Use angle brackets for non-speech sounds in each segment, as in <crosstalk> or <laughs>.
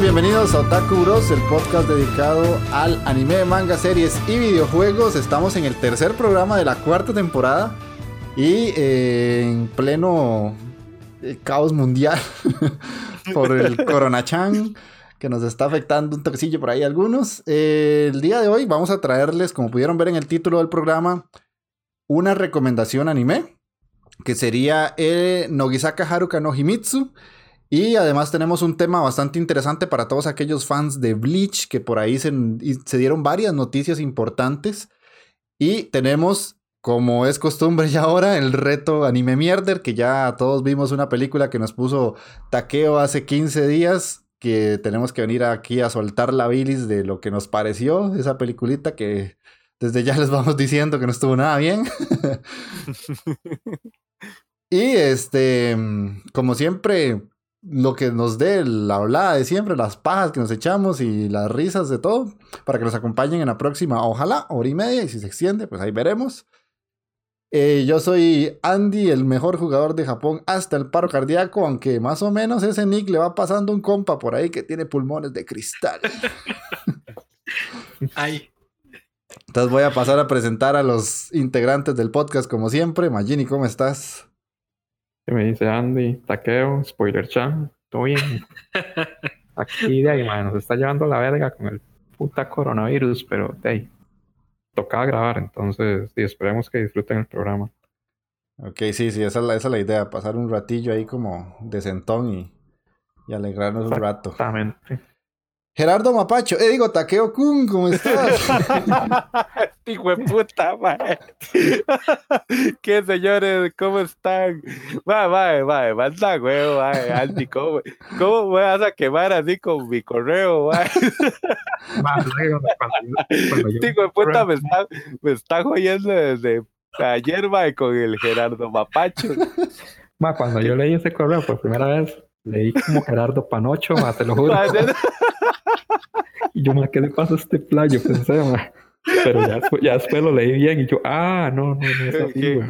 Bienvenidos a Otaku Bros, el podcast dedicado al anime, manga, series y videojuegos. Estamos en el tercer programa de la cuarta temporada y eh, en pleno eh, caos mundial <laughs> por el <laughs> Coronachan que nos está afectando un toquecillo por ahí algunos. Eh, el día de hoy vamos a traerles, como pudieron ver en el título del programa, una recomendación anime que sería Nogisaka Haruka no Himitsu. Y además tenemos un tema bastante interesante para todos aquellos fans de Bleach, que por ahí se, dieron varias noticias importantes. Y tenemos, como es costumbre ya ahora, el reto Anime Mierder, que ya todos vimos una película que nos puso Takeo hace 15 días, que tenemos que venir aquí a soltar la bilis de lo que nos pareció esa peliculita que desde ya <laughs> les vamos diciendo que no estuvo nada bien. <laughs> y este, como siempre, lo que nos dé la hablada de siempre, las pajas que nos echamos y las risas de todo, para que nos acompañen en la próxima, ojalá, hora y media, y si se extiende, pues ahí veremos. Eh, yo soy Andy, el mejor jugador de Japón hasta el paro cardíaco, aunque más o menos ese nick le va pasando un compa por ahí que tiene pulmones de cristal. <laughs> Ay. Entonces voy a pasar a presentar a los integrantes del podcast como siempre. Magini, ¿cómo estás? Me dice Andy, taqueo, spoiler chan, todo bien. <laughs> Aquí de ahí, man, nos está llevando la verga con el puta coronavirus, pero de ahí, tocaba grabar, entonces y esperemos que disfruten el programa. Ok, sí, sí, esa es la, esa es la idea, pasar un ratillo ahí como de sentón y, y alegrarnos un rato. Exactamente. Gerardo Mapacho, eh, digo, Takeo Kun, ¿cómo estás? <laughs> Hijo de puta, <laughs> mae. <laughs> ¿Qué señores? ¿Cómo están? Va, va, va, manda huevo, mae. Andy, ¿cómo, ¿cómo me vas a quemar así con mi correo, mae? <laughs> Hijo de puta, me está, me está jodiendo desde ayer, mae, con el Gerardo Mapacho. Ma, cuando yo leí ese correo por primera vez, leí como Gerardo Panocho, ma, te lo juro. y yo, ma, ¿qué le pasa a este playo? Pensé, ma. Pero ya, ya después lo leí bien y yo, ah, no, no, no es así, güey.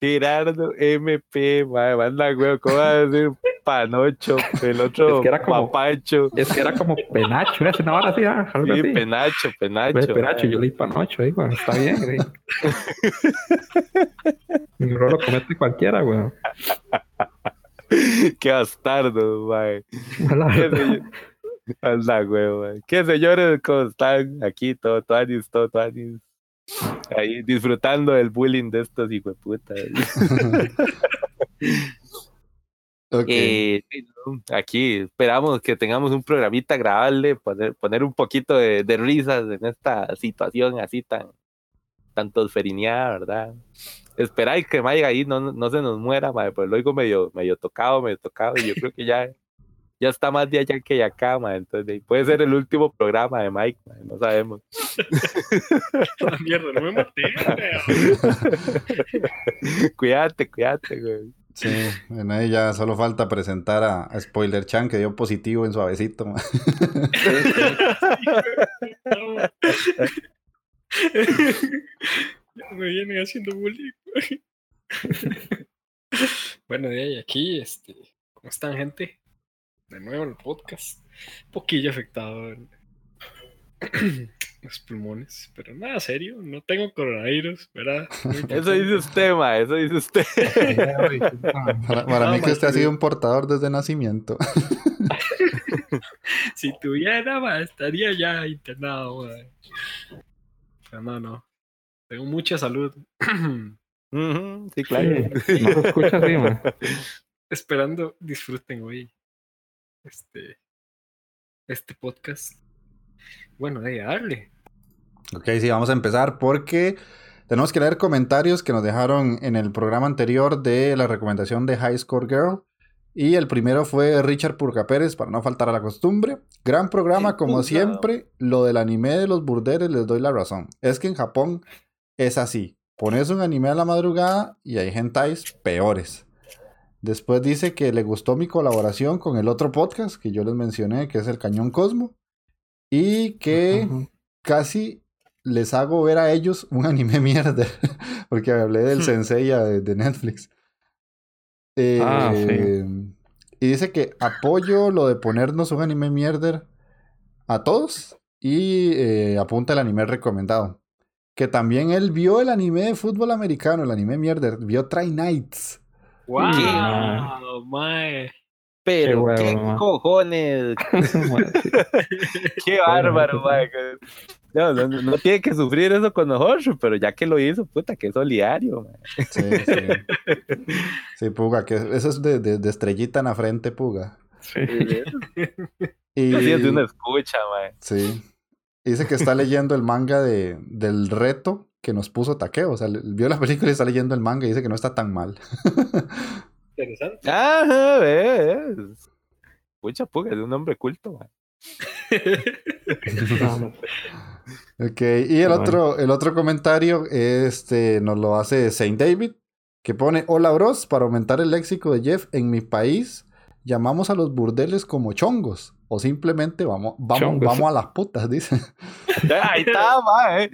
Gerardo MP, madre, manda, güey, ¿cómo va a decir Panocho? El otro es que era como, Papacho. Es que era como Penacho, sí, ah, sí, así. Penacho, Penacho. ¿Ves? Penacho, yo leí Panocho ahí, güey, está bien, güey. <laughs> Mi error lo comete cualquiera, güey. Qué bastardo, güey. Anda, güey, ¿Qué señores cómo están? Aquí, todo, todos, todo, todos. Ahí disfrutando del bullying de estos hijos de puta. <laughs> okay. Eh, aquí esperamos que tengamos un programita agradable, poner, poner un poquito de, de risas en esta situación así tan, tan tosferineada, ¿verdad? Esperáis que Mike ahí no, no se nos muera, madre, pues lo oigo medio, medio tocado, medio tocado, y yo creo que ya, ya está más de allá que de acá, madre, entonces puede ser el último programa de Mike, madre, no sabemos. <laughs> mierda, no me maté, <laughs> Cuídate, cuídate, güey. Sí, en ahí ya solo falta presentar a, Spoiler Chan que dio positivo en suavecito. <laughs> me vienen haciendo bullying. bueno, de ahí aquí, este, ¿cómo están, gente? De nuevo en el podcast. Un poquillo afectado <clears throat> los pulmones, pero nada serio, no tengo coronavirus, ¿verdad? <laughs> Eso dice usted, ma, eso dice usted. <laughs> para, mí que usted ha sido un portador desde nacimiento. <laughs> si tuviera, ma, estaría ya internado, Pero no, no. Tengo mucha salud. sí, claro. no se escucha así, ma. Esperando disfruten hoy este, este podcast. Bueno, de darle. Ok, sí, vamos a empezar porque tenemos que leer comentarios que nos dejaron en el programa anterior de la recomendación de High Score Girl. Y el primero fue Richard Purga Pérez, para no faltar a la costumbre. Gran programa, como siempre. Lo del anime de los burdeles les doy la razón. Es que en Japón es así. Pones un anime a la madrugada y hay gentais peores. Después dice que le gustó mi colaboración con el otro podcast que yo les mencioné, que es el Cañón Cosmo. Y que casi les hago ver a ellos un <laughs> anime mierda, porque hablé del hmm. Sensei de, de Netflix. ah, sí. Em, y dice que apoyo lo de ponernos un anime mierder a todos y eh, apunta el anime recomendado. Que también él vio el anime de fútbol americano, el anime mierder, vio Try Nights. ¡Wow! mae. Pero, ¿qué, cojones? <laughs> qué bárbaro, mae. No, no, no, tiene que sufrir eso con nosotros, pero ya que lo hizo, puta, que solidario. Sí, sí. Sí, Puga, que eso es de, de, estrellita en la frente, Puga. Sí. y... Así es de una escucha, man. Sí. Dice que está leyendo el manga de, del reto que nos puso Takeo. O sea, vio la película y está leyendo el manga y dice que no está tan mal. <laughs> Interesante. Ajá, ves. Pucha, Puga, es un hombre culto, man. <laughs> ok, y el otro, el otro comentario este, nos lo hace Saint David, que pone, hola bros, para aumentar el léxico de Jeff, en mi país llamamos a los burdeles como chongos, o simplemente vamos, vamos, vamos a las putas, <laughs> dice. Ahí está, <laughs> mae.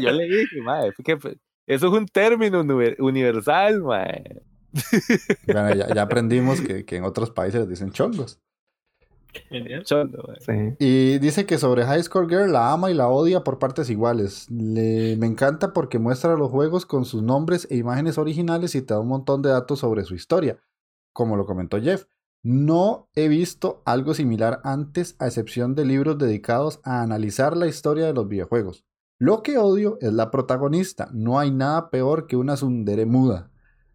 yo le dije, mae, que eso es un término universal, mae. <laughs> Bueno, ya, ya aprendimos que, que, en otros países dicen chongos. Y dice que sobre High Score Girl la ama y la odia por partes iguales. Le, me encanta porque muestra los juegos con sus nombres e imágenes originales y te da un montón de datos sobre su historia, como lo comentó Jeff. No he visto algo similar antes, a excepción de libros dedicados a analizar la historia de los videojuegos. Lo que odio es la protagonista. No hay nada peor que una sundere muda.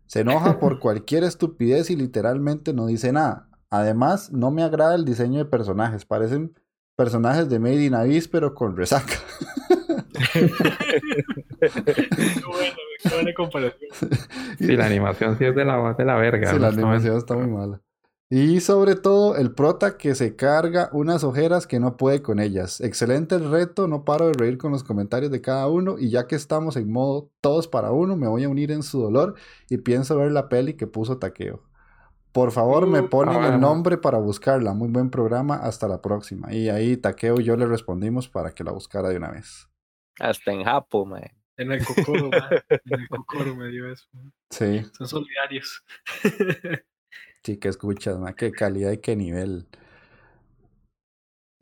Se enoja <laughs> por cualquier estupidez y literalmente no dice nada. Además, no me agrada el diseño de personajes. Parecen personajes de Made in Abyss, pero con resaca. bueno, qué buena comparación. <laughs> Sí, la animación sí es de la, de la verga. Sí, la animación está muy mala. Y sobre todo el prota que se carga unas ojeras que no puede con ellas. Excelente el reto, no paro de reír con los comentarios de cada uno y ya que estamos en modo todos para uno, me voy a unir en su dolor y pienso ver la peli que puso Taqueo. Por favor, me ponen el nombre para buscarla. Muy buen programa. Hasta la próxima. Y ahí Taqueo y yo le respondimos para que la buscara de una vez. Hasta en Japo, man. En el Cocoro, man. En el <laughs> Cocoro me dio eso. Sí. Son solidarios. <laughs> sí, que escuchas, man. Qué calidad y qué nivel.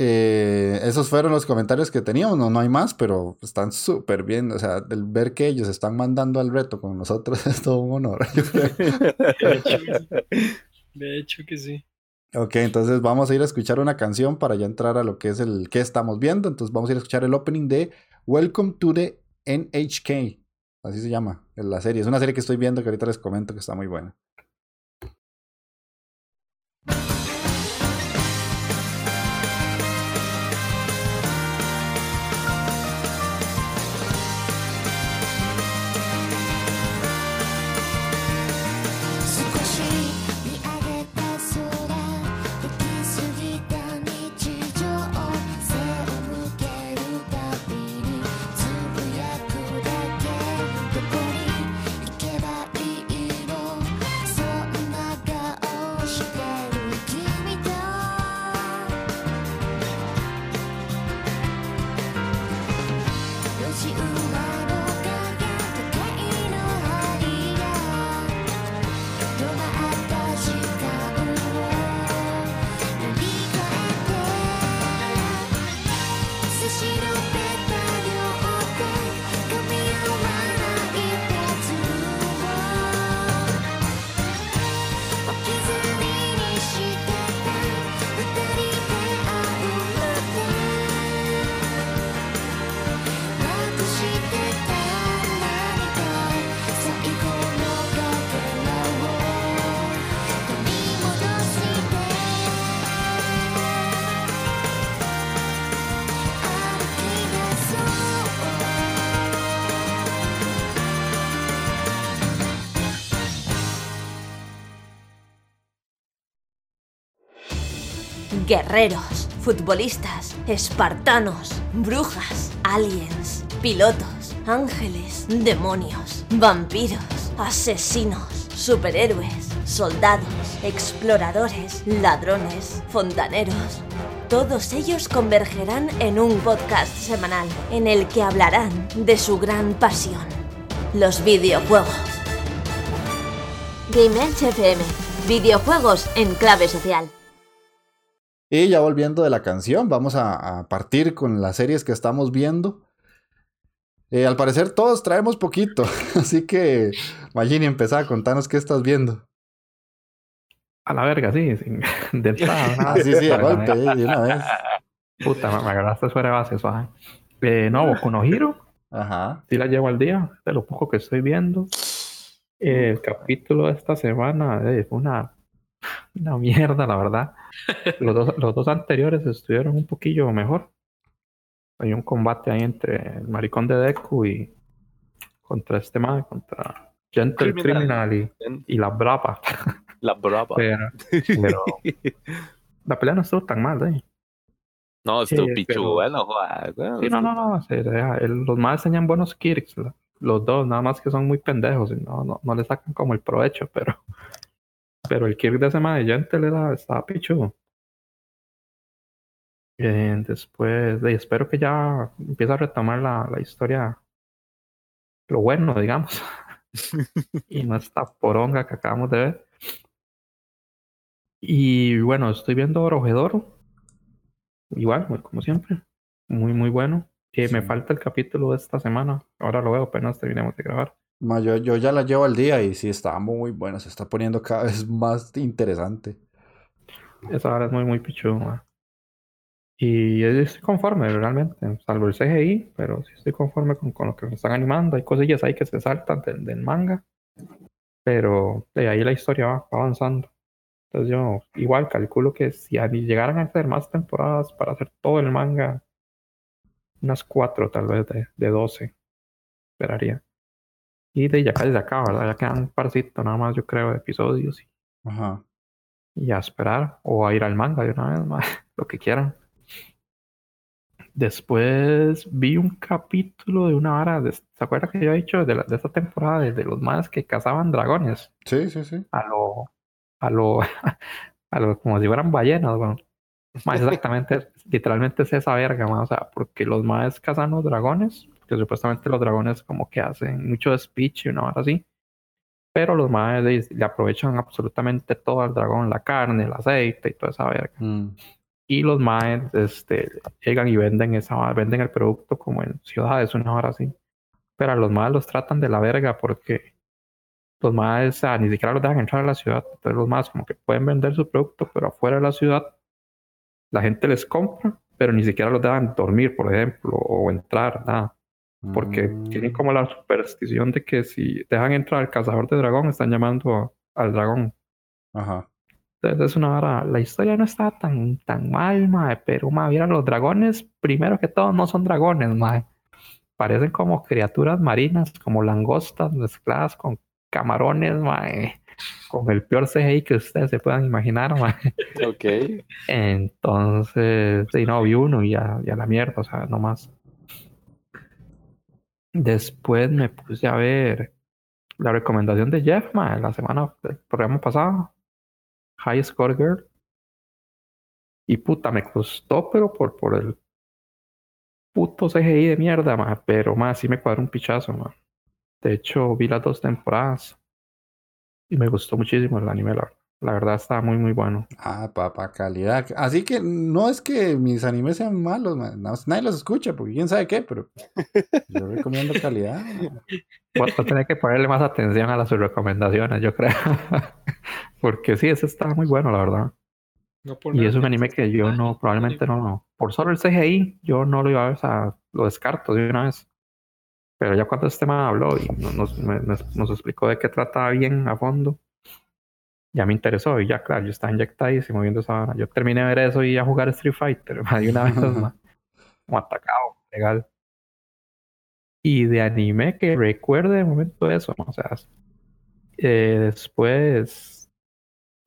Eh, esos fueron los comentarios que teníamos, no, no hay más, pero están súper bien. O sea, el ver que ellos están mandando al reto con nosotros <laughs> es todo un honor. <laughs> De hecho, que sí. Ok, entonces vamos a ir a escuchar una canción para ya entrar a lo que es el que estamos viendo. Entonces vamos a ir a escuchar el opening de Welcome to the NHK. Así se llama la serie. Es una serie que estoy viendo que ahorita les comento que está muy buena. Guerreros, futbolistas, espartanos, brujas, aliens, pilotos, ángeles, demonios, vampiros, asesinos, superhéroes, soldados, exploradores, ladrones, fontaneros. Todos ellos convergerán en un podcast semanal en el que hablarán de su gran pasión, los videojuegos. Game FM, videojuegos en clave social. Y ya volviendo de la canción, vamos a, a partir con las series que estamos viendo. Eh, al parecer todos traemos poquito, <laughs> así que Magini, empezá a contarnos qué estás viendo. A la verga, sí, sin, <laughs> de entrada. Ah, sí, sí, a golpe, de una vez. Puta, me, agarraste fuera de base, suave. Eh, no, Boku no Hiro, Ajá. sí la llevo al día, de lo poco que estoy viendo. Eh, el capítulo de esta semana fue una, <laughs> una mierda, la verdad. Los dos, los dos anteriores estuvieron un poquillo mejor. Hay un combate ahí entre el maricón de Deku y contra este man, contra Gentle Criminal. Criminal, y, y la Brava. <laughs> La brava. Pero, pero la pelea no estuvo tan mal, ¿eh? No, esto Sí, pichu, bueno, bueno, Sí, no, no, no. se deja- el- los más tenían buenos kicks, los dos, nada más que son muy pendejos y no, no, no le sacan como el provecho, pero, pero el kick de ese de Gentle era, estaba pichudo. Eh, después, de, espero que ya empiece a retomar la, la historia, lo bueno, digamos, <laughs> y no esta poronga que acabamos de ver. Y bueno, estoy viendo Orojedoro, igual, como siempre, muy, muy bueno. Eh, Me falta el capítulo de esta semana. Ahora lo veo apenas terminemos de grabar. Ma, yo, yo ya la llevo al día y sí, está muy buena, se está poniendo cada <laughs> vez más interesante. Esa hora es muy, muy pichudo. ma. Y estoy conforme, realmente. Salvo el CGI, pero sí estoy conforme con, con lo que me están animando. Hay cosillas ahí que se saltan del, del manga. Pero de ahí la historia va, va avanzando. Entonces yo igual calculo que si llegaran a hacer más temporadas para hacer todo el manga, unas cuatro tal vez de, de 12, esperaría. Y de ya casi se acaba, ¿verdad? Ya quedan un parcito nada más, yo creo, de episodios. Ajá. y a esperar o a ir al manga de una vez, ma, <laughs> lo que quieran. Después vi un capítulo de una hora, de, ¿se acuerda que yo he dicho de, la- de esta temporada de, de los más que cazaban dragones? Sí, sí, sí. A lo, a lo, <laughs> a lo, como si fueran ballenas, bueno. Ma, <laughs> exactamente, literalmente es esa verga, ma, o sea, porque los más cazan los dragones, que supuestamente los dragones como que hacen mucho speech y una hora así, pero los más le, aprovechan absolutamente todo al dragón, la carne, el aceite y toda esa verga. Mm, Y los maes este, llegan y venden esa venden el producto como en ciudades, una hora así. Pero a los maes los tratan de la verga porque los o sea, ni siquiera los dejan entrar a la ciudad. Entonces los maes como que pueden vender su producto, pero afuera de la ciudad la gente les compra, pero ni siquiera los dejan dormir, por ejemplo, o entrar, nada. Porque mm. tienen como la superstición de que si dejan entrar al cazador de dragón, están llamando a- al dragón. Ajá. Entonces es una vara, la historia no está tan, tan mal, mae, pero mae, mira, los dragones, primero que todo, no son dragones, mae. Parecen como criaturas marinas, como langostas mezcladas con camarones, mae. Con el peor CGI que ustedes se puedan imaginar, mae. Ok. Entonces, sí, no, vi uno y a, y a la mierda, o sea, no más. Después me puse a ver la recomendación de Jeff, mae, la semana, el programa pasado. High Score Girl. Y puta, me costó, pero por, por el puto CGI de mierda, ma. Pero más, sí me cuadró un pichazo, ma. De hecho, vi las dos temporadas. Y me gustó muchísimo el anime, la, la verdad está muy, muy bueno. Ah, papá, calidad. Así que no es que mis animes sean malos, man. No, nadie los escucha, porque quién sabe qué, pero yo recomiendo calidad. man. Voy a tener que ponerle más atención a las recomendaciones, yo creo. <laughs> Porque sí, ese está muy bueno, la verdad. No por Y es un anime que yo no, probablemente no, no. Por solo el CGI, yo no lo iba a ver, o sea, lo descarto de una vez. Pero ya cuando este man habló y no- nos, nos, nos explicó de qué trataba bien a fondo, ya me interesó. Y ya, claro, yo estaba inyectadísimo viendo esa. Yo terminé de ver eso y a jugar Street Fighter, <laughs> más de una vez <laughs> más. Como atacado, legal. Y de anime que recuerde de momento eso, ¿no? o sea, eh, después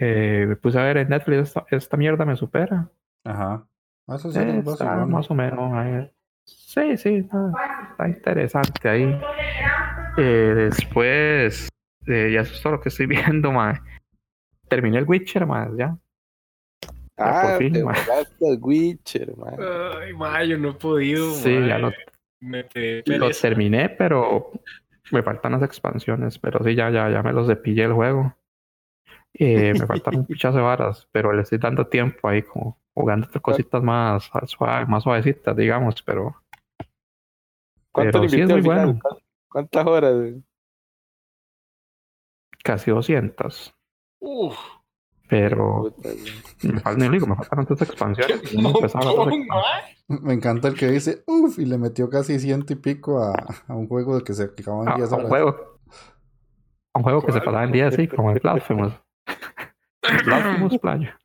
Eh, me puse a ver en Netflix esta, esta mierda me supera. Ajá. Ah, Eso sí, Eh, está vacilón. más o menos. ahí. Sí, sí, está, está interesante ahí. Eh, después, ya eso es todo lo que estoy <laughs> viendo, mae. Terminé el Witcher, más ya. Ah, por fin, te al Witcher, man. Ay, ma, yo no he podido. Sí, ma. ya lo, Me lo terminé, pero me faltan las expansiones. Pero sí, ya, ya, ya me los depillé el juego. Eh, me faltan un <laughs> pichazo de varas, pero le estoy dando tiempo ahí, como jugando otras cositas más suaves, más suavecitas, digamos, pero ¿Cuánto pero le sí es invirtió al muy final? bueno. ¿Cu- ¿Cuántas horas? casi 200. Uf, Pero me faltan, digo, me faltan otras expansiones. y no <laughs> expansiones. Me encanta el que dice, uff, y le metió casi ciento y pico a, a un juego de que se acababan a, 10 a un horas. juego, a un juego que se pasaba en día así, como el Blasphemous. <laughs> Blasphemous Playa.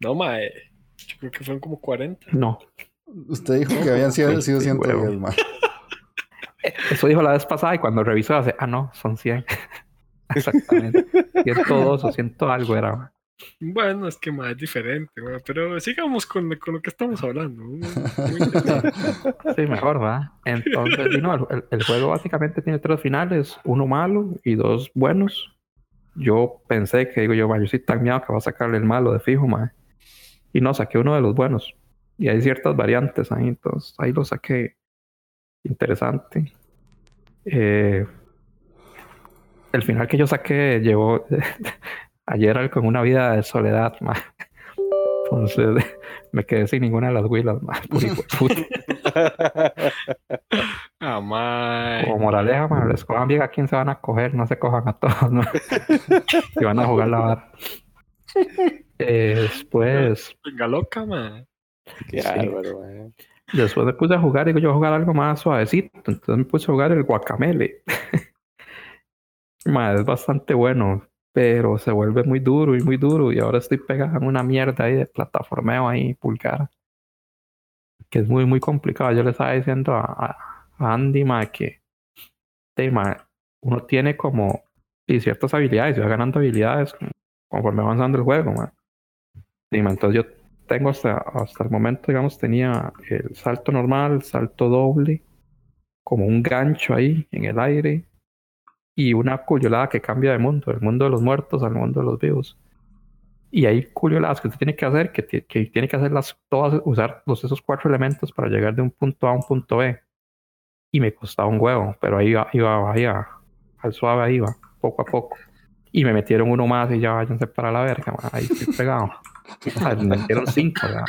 No, ma. eh, Yo creo que fueron como 40. No, Usted dijo que habían sido, Sí, sido sí, 110, huevo. man. eso dijo la vez pasada y cuando revisó hace, ah, no, son 100. Exactamente. 102 <laughs> o 100 algo era. Bueno, es que más es diferente, pero sigamos con, con lo que estamos hablando. Muy. <laughs> Sí, mejor, ¿va? Entonces, no, el, el- juego básicamente tiene tres finales, uno malo y dos buenos. Yo pensé que, digo yo, "Ma, yo soy tan miedo que va a sacarle el malo de fijo, ma. Y no, saqué uno de los buenos. Y hay ciertas variantes ahí, entonces ahí lo saqué. Interesante. Eh, el final que yo saqué llevó <laughs> ayer con una vida de soledad, ma. Entonces <laughs> me quedé sin ninguna de las huilas, <laughs> puta. Ah. Como moraleja, man, les cojan bien a quién se van a coger, no se cojan a todos, ¿no? y van a jugar la vara. Eh, después, Venga loca, ma. Qué Sí. man. después me puse a jugar, digo yo voy a jugar algo más suavecito, entonces me puse a jugar el guacamele. Ma, es bastante bueno, pero se vuelve muy duro y muy duro, y ahora estoy pegado en una mierda ahí de plataformeo ahí, pulgar, que es muy, muy complicado. Yo le estaba diciendo a, Andy, ma, que uno tiene como ciertas habilidades, y va ganando habilidades conforme va avanzando el juego, ma. Sí, ma, entonces yo tengo hasta, hasta el momento, digamos, tenía el salto normal, salto doble, como un gancho ahí en el aire, y una cuyolada que cambia de mundo, del mundo de los muertos al mundo de los vivos. Y hay cuyoladas que usted tiene que hacer, que, que tiene que hacerlas todas, usar los, esos cuatro elementos para llegar de un punto A a un punto B. Y me costaba un huevo, pero ahí iba, iba, iba, al suave ahí iba, poco a poco. Y me metieron uno más y ya váyanse para la verga, man, ahí estoy pegado. Me metieron cinco, ya.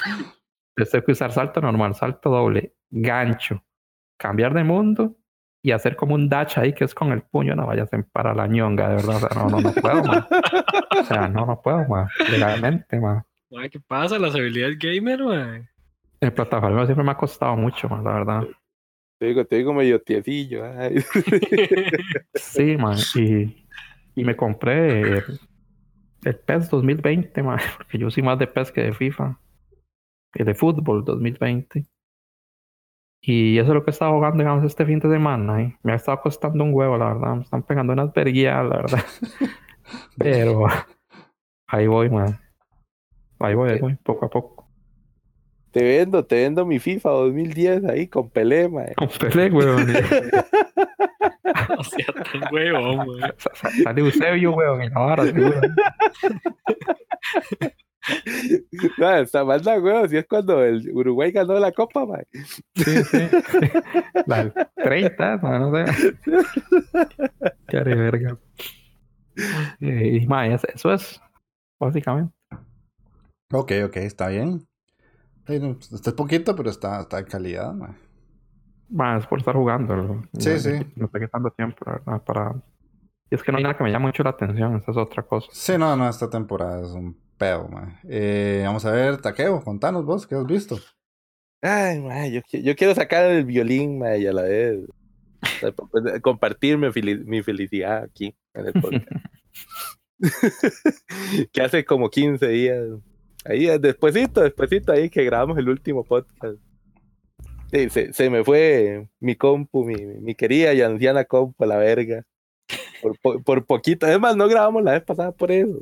Entonces tengo que usar salto normal, salto doble, gancho, cambiar de mundo y hacer como un dash ahí que es con el puño, no vayas para la ñonga, de verdad. O sea, no, no, no puedo, man. O sea, no, no puedo, man. Legalmente, man. Ma, ¿Qué pasa? Las habilidades gamer, ma. El plataforma siempre me ha costado mucho, man, la verdad. Te digo, te digo medio tiecillo. ay. <laughs> Sí, man. Y, y me compré el, el PES 2020, man, <laughs> porque yo soy más de PES que de FIFA. Que de fútbol 2020. Y eso es lo que he estado jugando, digamos, este fin de semana. y me ha estado costando un huevo, la verdad. Me están pegando unas verguías, la verdad. <laughs> Pero ahí voy, man. Ahí voy, ahí voy, poco a poco. Te vendo, te vendo mi FIFA 2010 ahí con Pelé, man. Con Pelé, weón. O sea, tan huevo, sa- Sale Eusebio, weón, y la vara, seguro. <laughs> No, está mal la huevo, si es cuando el Uruguay ganó la copa, man. Sí, sí. La del 30, no, no sé. <laughs> Qué de verga. Eh, Y, ma, es- eso es, básicamente. Ok, ok, está bien. Pues, Está poquito, pero está, está de calidad, man. Más por estar jugando. ¿no? Sí, no, sí. No estoy quitando tiempo, la verdad, para... Y es que no hay nada que me llame mucho la atención, esa es otra cosa. Sí, no, no, esta temporada es un pedo. Eh, vamos a ver, Taqueo, contanos vos, ¿qué has visto? Ay, man, yo, qui- yo quiero sacar el violín, man, y a la vez pa- pa- compartir mi, feli- mi felicidad aquí en el podcast. <laughs> que hace como 15 días. Ahí, eh, despuesito, despuesito ahí que grabamos el último podcast. Se, se me fue mi compu, mi, mi querida y anciana compu la verga. por, por, poquito. Además, no grabamos la vez pasada por eso.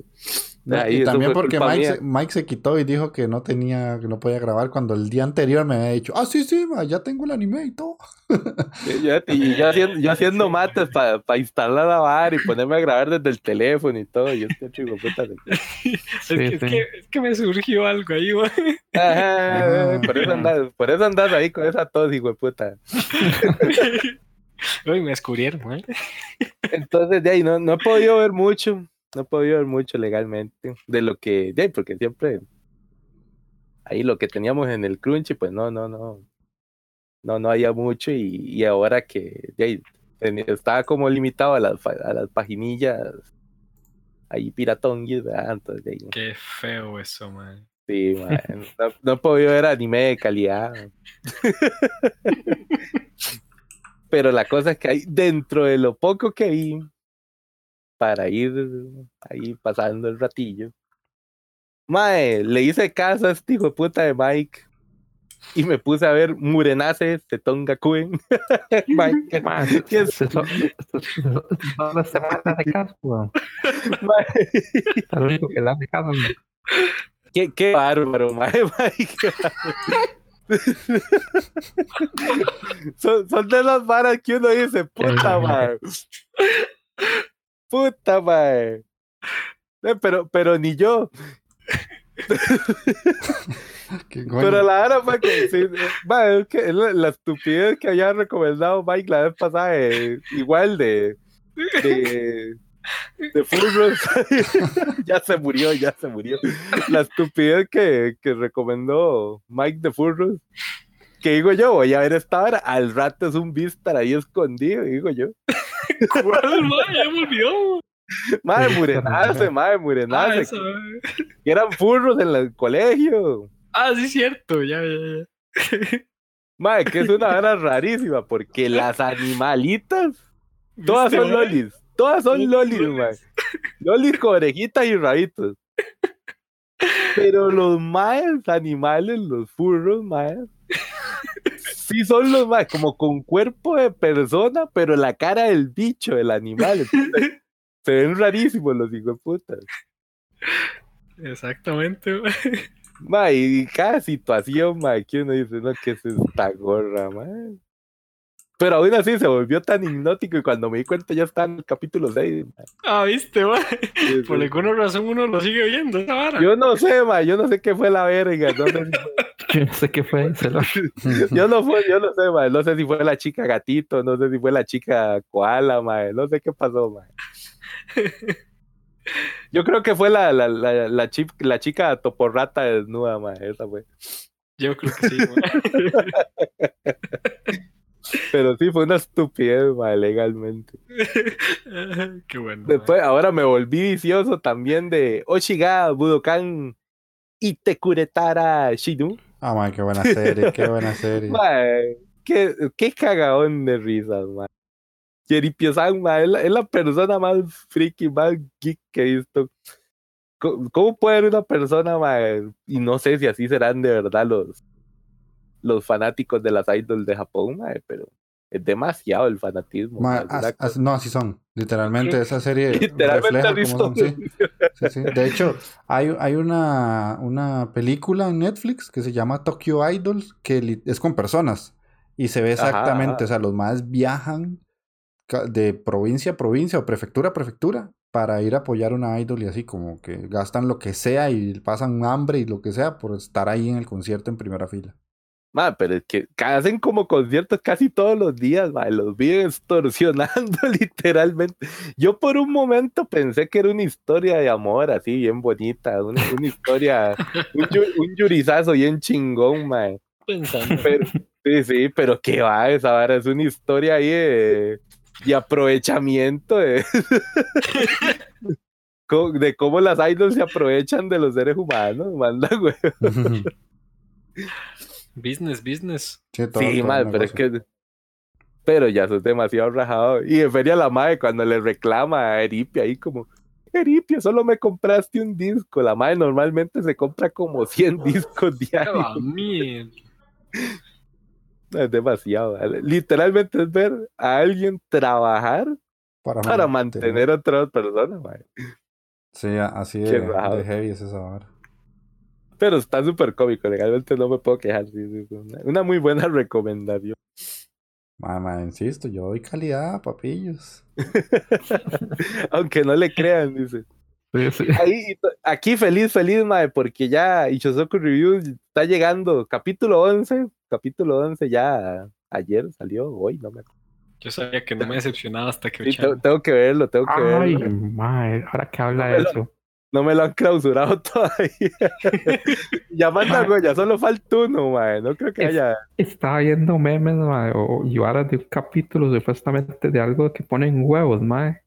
Y también porque Mike se, Mike se, quitó y dijo que no tenía, que no podía grabar cuando el día anterior me había dicho, ah, sí, sí, ya tengo el anime y todo. <laughs> y yo haciendo, yo haciendo mates para pa instalar la bar y ponerme a grabar desde el teléfono y todo. Yo estoy chico, puta. <laughs> es, que, es, que, es, que, me surgió algo ahí, güey. por, eso andas, por eso andas ahí con esa tos, hijo de puta. <laughs> Uy, me descubrieron, ¿eh? Entonces, de ahí no, no he podido ver mucho no podido ver mucho legalmente de lo que, de porque siempre ahí lo que teníamos en el crunchy, pues no, no, no, no, no había mucho y, y ahora que de estaba como limitado a las, a las paginillas ahí piratón, ¿verdad? Entonces, de ahí, Qué feo eso, man. Sí, man. No, no he podido ver anime de calidad. <laughs> <laughs> Pero la cosa es que hay dentro de lo poco que vi, para ir ahí pasando el ratillo. Mae, le hice caso a este hijo de puta de Mike y me puse a ver Murenace de Tonga Kuen. <laughs> Mike, ¿qué es? Son las semanas de caso, Lo único que le hace caso. <laughs> Qué, qué bárbaro, mae, <laughs> Mike. son, son de las varas que uno dice, puta, mae. Puta, mae. Eh, pero, pero ni yo. <laughs> pero la verdad fue que, sí, mae, que la, estupidez que había recomendado Mike la vez pasada, eh, igual de. de de <laughs> ya se murió, ya se murió. La estupidez que, que recomendó Mike de Furros. Que digo yo, voy a ver esta hora. Al rato es un Vistar ahí escondido, digo yo. <laughs> ¿Cuál, madre? Ya murió. Madre Murenace, madre Murenace. Ah, que, eran furros en el colegio. Ah, sí, cierto, ya, ya, ya. Madre, que es una <laughs> hora rarísima, porque las animalitas, todas son lolis. Todas son lolis, madre. Lolis con orejitas y rabitos. Pero los maes animales, los furros, maes, sí son los más, como con cuerpo de persona, pero la cara del bicho, del animal. se ven rarísimos los hijos de putas. Exactamente, ma, y cada situación, ma, que uno dice, no, que es esta gorra, ma. Pero aún así se volvió tan hipnótico y cuando me di cuenta ya está en el capítulo 6. Ah, viste, ma. Por alguna razón uno lo sigue viendo, Yo no sé, ma, yo no sé qué fue la verga. No sé <laughs> Yo no sé qué fue. <laughs> yo, no fue yo no sé, ma. No sé si fue la chica gatito, no sé si fue la chica koala, ma. No sé qué pasó, ma. <laughs> Yo creo que fue la, la, la, la, chip, la chica toporrata desnuda, ma. Esa fue. Yo creo que sí, Pero sí, fue una estupidez, ma, legalmente. Qué bueno. Después, ahora me volví vicioso también de Oshiga Budokan Itekuretara Shinu. Ah, ma, qué buena serie, qué buena serie. <laughs> qué, qué cagadón de risas, ma. Yeripio-san, ma, es, la, es la persona más friki, más geek que he visto. ¿Cómo, puede haber una persona, ma, y no sé si así serán de verdad los, los fanáticos de las idols de Japón, mae, pero es demasiado el fanatismo. no, así son. Literalmente esa serie <laughs> refleja cómo son. <laughs> Sí, sí, De hecho, hay, hay una, una película en Netflix que se llama Tokyo Idols, que es con personas. Y se ve exactamente, o sea, los más viajan de provincia a provincia o prefectura a prefectura para ir a apoyar una idol y así como que gastan lo que sea y pasan hambre y lo que sea por estar ahí en el concierto en primera fila. Ma, pero es que hacen como conciertos casi todos los días, ma, los vi <laughs> extorsionando <laughs> literalmente. Yo por un momento pensé que era una historia de amor así bien bonita, una, historia, un, un, yurizazo bien chingón, ma. Pensando. Pero, sí, sí, pero qué va, esa vara es una historia ahí de, de aprovechamiento de, <laughs> de cómo las idols se aprovechan de los seres humanos, manda, güey. Business, business. Sí, pero es que. Pero ya sos demasiado rajado. Y en Feria la madre, cuando le reclama a Eripia ahí como. Eripia, solo me compraste un disco. La madre normalmente se compra como 100 <laughs> discos diarios. <laughs> es demasiado. Literalmente es ver a alguien trabajar para, para mantener a otras personas, mae. Sí, así Qué de, de heavy es esa vara. Pero está súper cómico, legalmente no me puedo quejar. sí, sí, sí, Una, una muy buena recomendación. Mamá, insisto, yo doy calidad, papillos. <laughs> Aunque no le crean, dice. Sí, sí. Ahí, aquí feliz, feliz, mae, porque ya Ichosoku Reviews está llegando. Capítulo 11, capítulo 11 ya ayer salió, hoy no me acuerdo. Yo sabía que no me decepcionaba hasta que Sí, tengo, tengo que verlo, tengo que Ay, verlo. mae, ahora que habla de eso. No me lo han clausurado <laughs> todavía. ya manda ya solo falta uno, mae. No creo que Es- haya. Estaba viendo memes, mae, o y varas de un capítulo supuestamente de algo que ponen huevos, mae.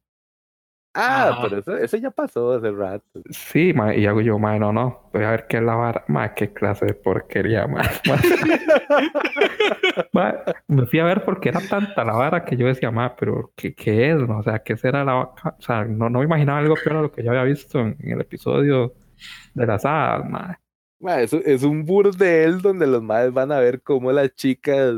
Ah, pero eso, eso ya pasó hace rato. Sí, y hago yo, mae, no, no, voy a ver qué es la vara. Qué clase de porquería, mae. Mae, <laughs> me fui a ver porque era tanta la vara que yo decía, mae, pero ¿qué, qué es? no? O sea, ¿qué será la vaca? O sea, no, no me imaginaba algo peor a lo que yo había visto en, en el episodio de las hadas, eso es un burdel donde los madres van a ver cómo las chicas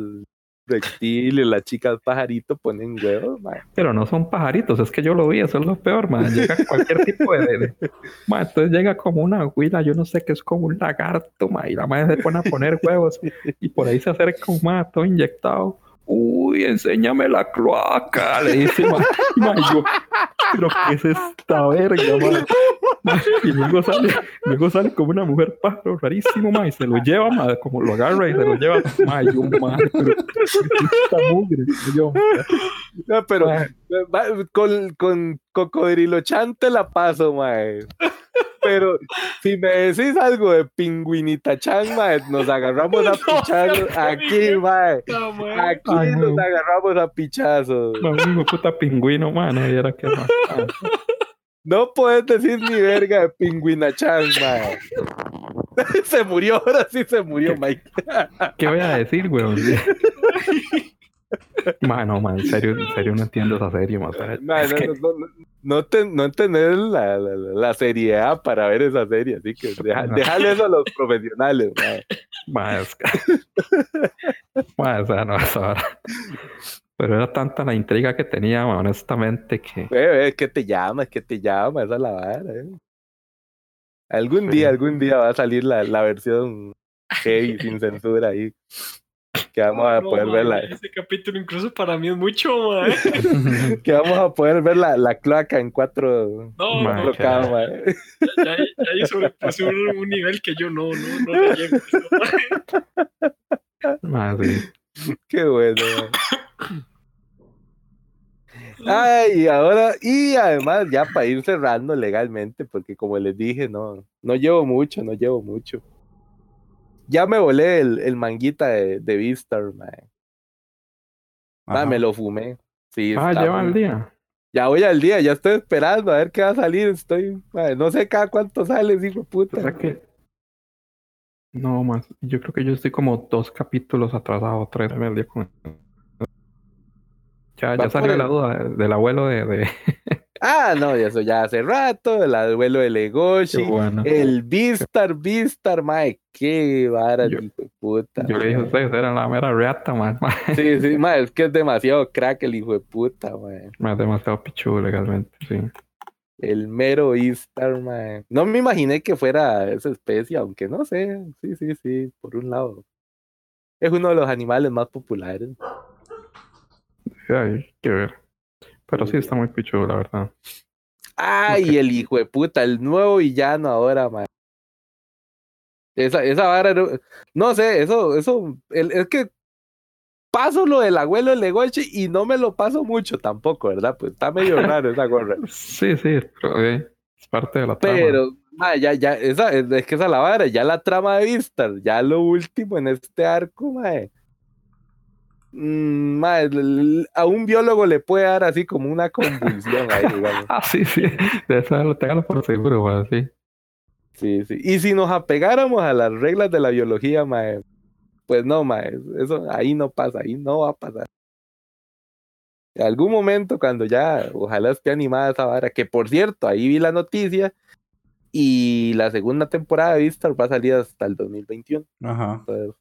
reptiles, las chicas pajarito ponen huevos, mae. Pero no son pajaritos, es que yo lo vi, eso es lo peor, man. Llega cualquier tipo de. de- de- Ma, entonces llega como una huila, yo no sé qué es como un lagarto, ma, y la madre se pone a poner huevos y por ahí se acerca un ma todo inyectado. Uy, enséñame la cloaca, le dice, ma. Y, ma, yo, pero qué es esta verga, ma? Ma, <laughs> Y luego sale, luego sale como una mujer pájaro rarísimo, ma, y se lo lleva, ma, como lo agarra y se lo lleva, ma, y yo, ma, pero ¿qué es esta mugre? Yo, No, pero ma, con, con Cocodrilo Chan te la paso, mae. Pero si me decís algo de Pingüinita Chan, mae, nos agarramos a <laughs> No, pichazos aquí, mae. No, mae. Aquí Ay, nos no. agarramos a pichazos. No, hijo puta pingüino, man, y era que más. <laughs> No puedes decir ni verga de Pingüina Chan, mae. <laughs> Se murió, ahora sí se murió, Mike. ¿Qué voy a decir, weón? <laughs> Mano, man, en serio, en serio no entiendo esa serie, man. No, es no, que- no, no, no, te- no tenés la, la, la- seriedad para ver esa serie, así que deja- déjale eso a los profesionales, man, <laughs> es o sea, no, esa vara. Pero era tanta la intriga que tenía, man, honestamente, que... Eh, eh, que te llama, que te llama, esa es la vara, eh. Algún día, algún día va a salir la, la versión heavy, sin censura ahí. Que <laughs> vamos a No, poder mae, verla. Ese capítulo incluso para mí es mucho, mae. <laughs> Que vamos a poder ver la, la cloaca en cuatro, No, Mae, no, cuatro mae. ya, ya, ya ahí sobrepasé un, un nivel que yo no, no, no le llego. <laughs> Man, sí. <laughs> Qué bueno. mae. <coughs> Ay, y ahora, y además ya para ir cerrando legalmente, porque como les dije, no, no llevo mucho, no llevo mucho. Ya me volé el, el manguita de, de Vistar, mae. Ah, me lo fumé. Sí, Ah, lleva el día. Ya voy al día, ya estoy esperando a ver qué va a salir. Estoy, no sé cada cuánto sale, hijo de O puta. sea que... No, más. Yo creo que yo estoy como dos capítulos atrasado, tres en el día con... Ya, ya salió el- la duda del abuelo de... de... <laughs> Ah, no, eso ya hace rato, el abuelo de Legoshi, bueno. el Vistar, Vistar, mae, qué vara, Yo- hijo de puta. Yo le dije a ustedes, era la mera reata, man. <laughs> Sí, sí, mae, es que es demasiado crack el hijo de puta, mae. Es demasiado pichudo legalmente, sí. El mero Vistar, mae. No me imaginé que fuera esa especie, aunque no sé, sí, sí, sí, por un lado. Es uno de los animales más populares. Sí, hay que ver. Pero sí está muy pichudo, la verdad. Ay, el hijo de puta, el nuevo villano ahora, man. Esa, esa vara, no, no sé, eso, eso, el- es que paso lo del abuelo de Legochi y no me lo paso mucho tampoco, ¿verdad? Pues está medio <laughs> raro esa gorra. Sí, sí, pero eh, es parte de la trama. Pero, ma, ya, ya, esa, es, es que esa es la vara, ya la trama de Vistar, ya lo último en este arco, mae. Mm, mae, l- l- a un biólogo le puede dar así como una convulsión ahí, digamos. <laughs> Ah, sí, sí. De eso lo téngalo por seguro, güey, sí. Sí, sí. Y si nos apegáramos a las reglas de la biología, mae, pues no, mae, eso ahí no pasa, ahí no va a pasar. En algún momento, cuando ya, ojalá esté animada esa vara, que por cierto, ahí vi la noticia y la segunda temporada de Vistar va a salir hasta el 2021. Ajá. Entonces,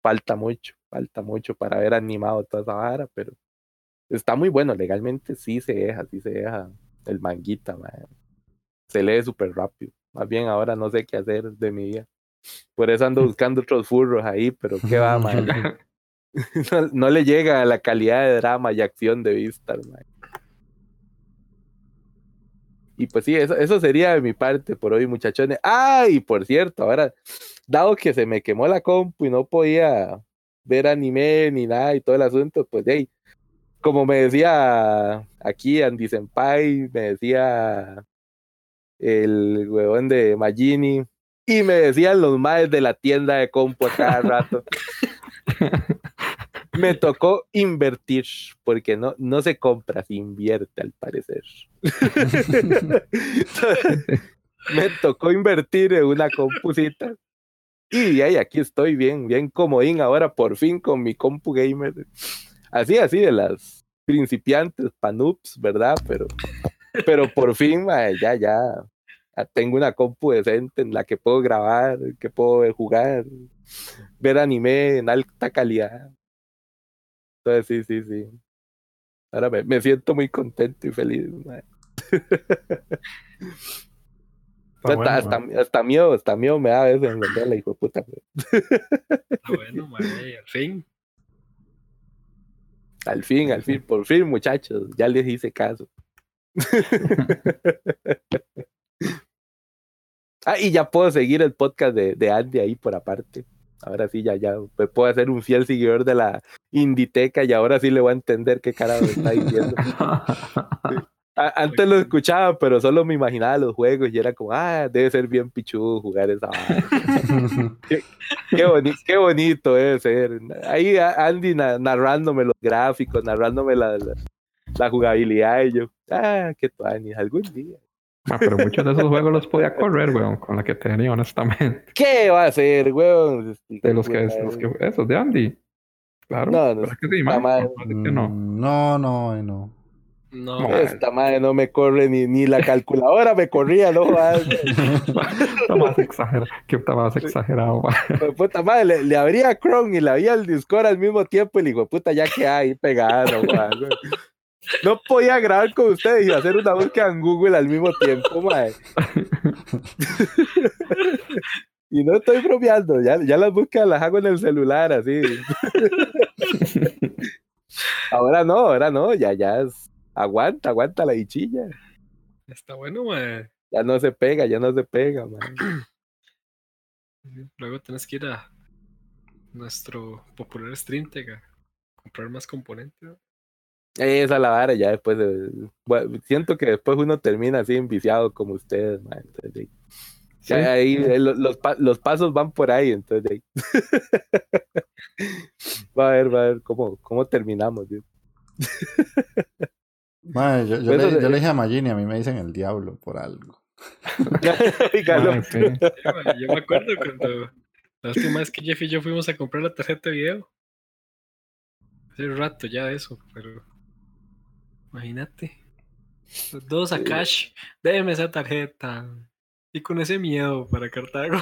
falta mucho, falta mucho para haber animado toda esa vara, pero está muy bueno, legalmente sí se deja, sí se deja el manguita, man. Se lee súper rápido. Más bien ahora no sé qué hacer de mi vida. Por eso ando <laughs> buscando otros furros ahí, pero qué va, man. <laughs> <laughs> No, le llega a la calidad de drama y acción de vista, man. Y pues sí, eso, eso sería de mi parte por hoy, muchachones. Ah, y por cierto, ahora, dado que se me quemó la compu y no podía ver anime ni nada y todo el asunto, pues hey, como me decía aquí Andy Senpai, me decía el huevón de Magini, y me decían los maes de la tienda de compu a cada rato. <laughs> me tocó invertir, porque no, no se compra, se invierte al parecer. <laughs> me tocó invertir en una compusita. Y ahí aquí estoy bien, bien comodín ahora por fin con mi compu gamer. Así, así de las principiantes, panups, ¿verdad? Pero, pero por fin, ya, ya, tengo una compu decente en la que puedo grabar, que puedo jugar, ver anime en alta calidad. Entonces, sí, sí, sí. Ahora me, siento muy contento y feliz. <laughs> hasta, hasta, miedo, hasta miedo me da a veces en la hijo de puta. bueno, al fin. Al fin, al fin, por fin, muchachos, ya les hice caso. <laughs> ah, y ya puedo seguir el podcast de, de Andy ahí por aparte. Ahora sí, ya, ya puedo hacer un fiel seguidor de la Inditeca y ahora sí le voy a entender qué carajo está diciendo. <laughs> Antes lo escuchaba, pero solo me imaginaba los juegos y era como, ah, debe ser bien pichudo jugar esa. <laughs> qué, qué, bonito debe ser. Ahí Andy narrándome los gráficos, narrándome la, la, jugabilidad y yo, ah, qué tuanis, algún día. Ah, pero muchos de esos juegos los podía correr, weón, con la que tenía, honestamente. ¿Qué va a hacer, weón? De los que, los que esos de Andy. Claro. No, no, que sí, no. no, no, no. No, esta madre no me corre ni, ni la calculadora me corría, no <laughs> Está más exagerado, que está más exagerado. Puta madre, le, le, abría Chrome y le abría el Discord al mismo tiempo y le digo, puta, ya que hay pegado, <laughs> No podía grabar con ustedes y hacer una búsqueda en Google al mismo tiempo, madre. <laughs> y no estoy bromeando, ya, ya las búsquedas las hago en el celular, así. ahora no, ahora no, ya, ya es Aguanta, aguanta la dichilla. Está bueno, man. Ya no se pega, ya no se pega, man. <clears throat> Luego tenés que ir a nuestro popular StreamTech a comprar más componentes. Esa la vara, ya después de. siento que después uno termina así enviciado como ustedes, man. ahí eh, los, los, pasos van por ahí, entonces. <laughs> va a ver, va a ver cómo, cómo terminamos, yo, le, dije a Magini, a mí me dicen el diablo por algo. <laughs> yo me acuerdo cuando la última vez que Jeff y yo fuimos a comprar la tarjeta de video. Hace un rato ya eso, pero imagínate. Dos a cash, déjeme esa tarjeta. Y con ese miedo para Cartago.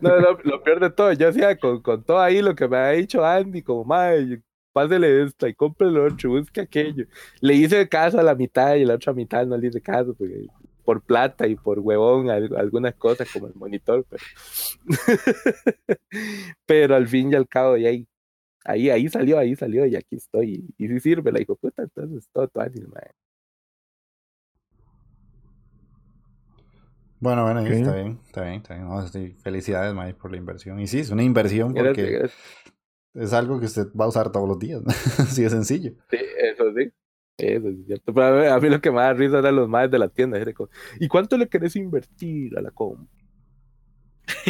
No, lo peor de todo, yo hacía con, con, todo ahí lo que me ha dicho Andy, como madre, pásele esta y compre lo otro, busque aquello. Le hice caso a la mitad y la otra mitad no le hice caso porque por plata y por huevón algunas cosas como el monitor, pero, <laughs> pero al fin y al cabo y ahí, ahí, ahí salió, ahí salió y aquí estoy y, si sirve la hijo puta, entonces todo tu ánimo, Bueno, bueno, está bien, está bien, está bien. felicidades, Mike, por la inversión. Y sí, es una inversión porque es algo que usted va a usar todos los días. <laughs> Así de sencillo. Sí, eso sí. Eso es cierto. Pero a, mí, lo que me da risa eran los más de la tienda. ¿Y cuánto le querés invertir a la comp?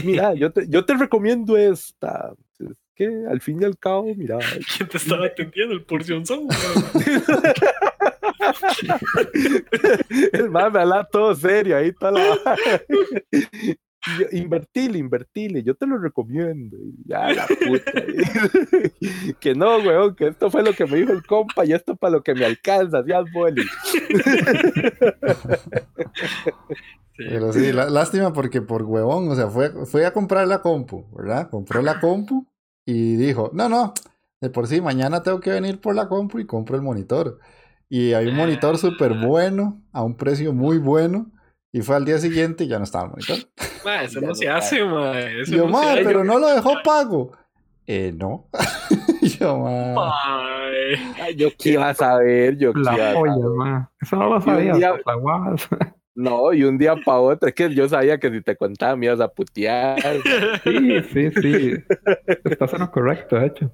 Mira, yo te, yo te recomiendo esta. Que al fin y al cabo, mira. <laughs> ¿Quién te estaba atendiendo? El porción son. el <laughs> más me habla todo serio. Ahí está la <laughs> invertile, invertile, yo te lo recomiendo. ya, la puta. que no, weón, que esto fue lo que me dijo el compa y esto para lo que me alcanza, ya boli. Pero sí, lástima porque por huevón, o sea, fue, fue a comprar la compu, ¿verdad? Compró la compu y dijo, no, no, de por sí, mañana tengo que venir por la compu y compro el monitor. Y hay un monitor súper Ah. bueno, a un precio muy bueno. Y fue al día siguiente y ya no estaba el monitor. <laughs> Ma, eso <laughs> no se hace, ma. Eso yo, no ma, se hace. pero no lo dejó pago. Eh, no. <laughs> Yo, ma. Ay, yo qué iba a saber, yo qué iba La a polla, saber. ma. Eso no lo un sabías, día- por la guas. No, y un día para otro, es que yo sabía que si te contaba me ibas a putear. Sí, sí, sí. Estás en lo correcto, de hecho.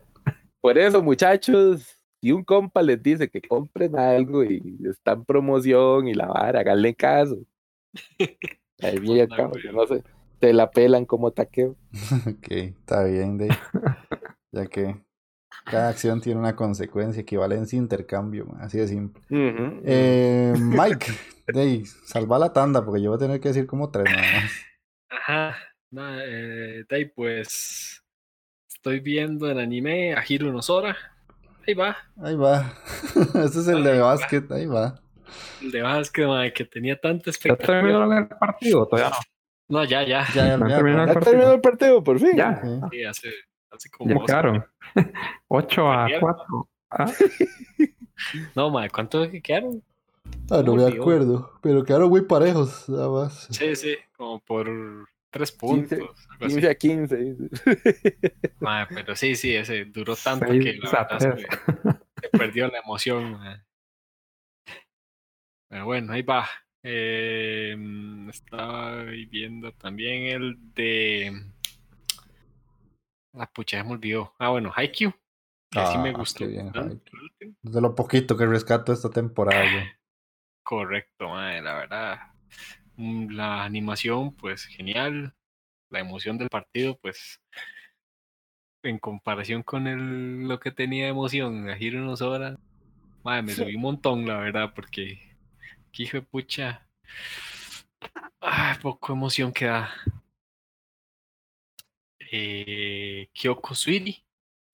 Por eso, muchachos, si un compa les dice que compren algo y está en promoción y la vara, háganle caso. <laughs> Güey. yo no sé, te la pelan como taqueo. <laughs> Ok, está bien, Dave. <laughs> Ya que cada acción tiene una consecuencia, equivalencia, intercambio, así de simple. Eh, Mike, Dave, salva la tanda porque yo voy a tener que decir como tres nada más. Ajá. No, eh, de ahí, pues. Estoy viendo el anime a Hiro no Sora. Ahí va. Ahí va. <laughs> Este es el de va. básquet, ahí va. El de básquet, ma, que tenía tanta ¿Ya expectativa. terminó el partido? Todavía no. No, ya, ya. Ya, ya, ¿No ya, terminó ya. Ya terminó el partido, por fin. Ya. Sí, hace, hace como Ya dos- quedaron. <laughs> 8 a Perdieron. 4. Ah, <laughs> No, ma, ¿cuánto es que quedaron? Ah, no me acuerdo, pero quedaron muy parejos, nada más. Sí, sí, como por tres puntos. 15, algo así. 15 a 15. dice. <laughs> Ma, pero sí, sí, ese duró tanto Seis que la verdad se, perdió la emoción. Pero bueno, ahí va. Eh, mm, estaba viendo también el de. La pucha, ya me olvidó. Ah, bueno, Haikyuu. Que sí me Ah, gustó. qué bien, Haikyuu. De lo poquito que rescato esta temporada yo. Correcto, mae, la verdad. Mm, La animación, pues genial. La emoción del partido, pues en comparación con el, lo que tenía de emoción a Hiro unos horas, mae, me subí un montón, la verdad, porque que hijo de pucha. Ay, poco emoción que da. Eh, Kyoko Sweetie.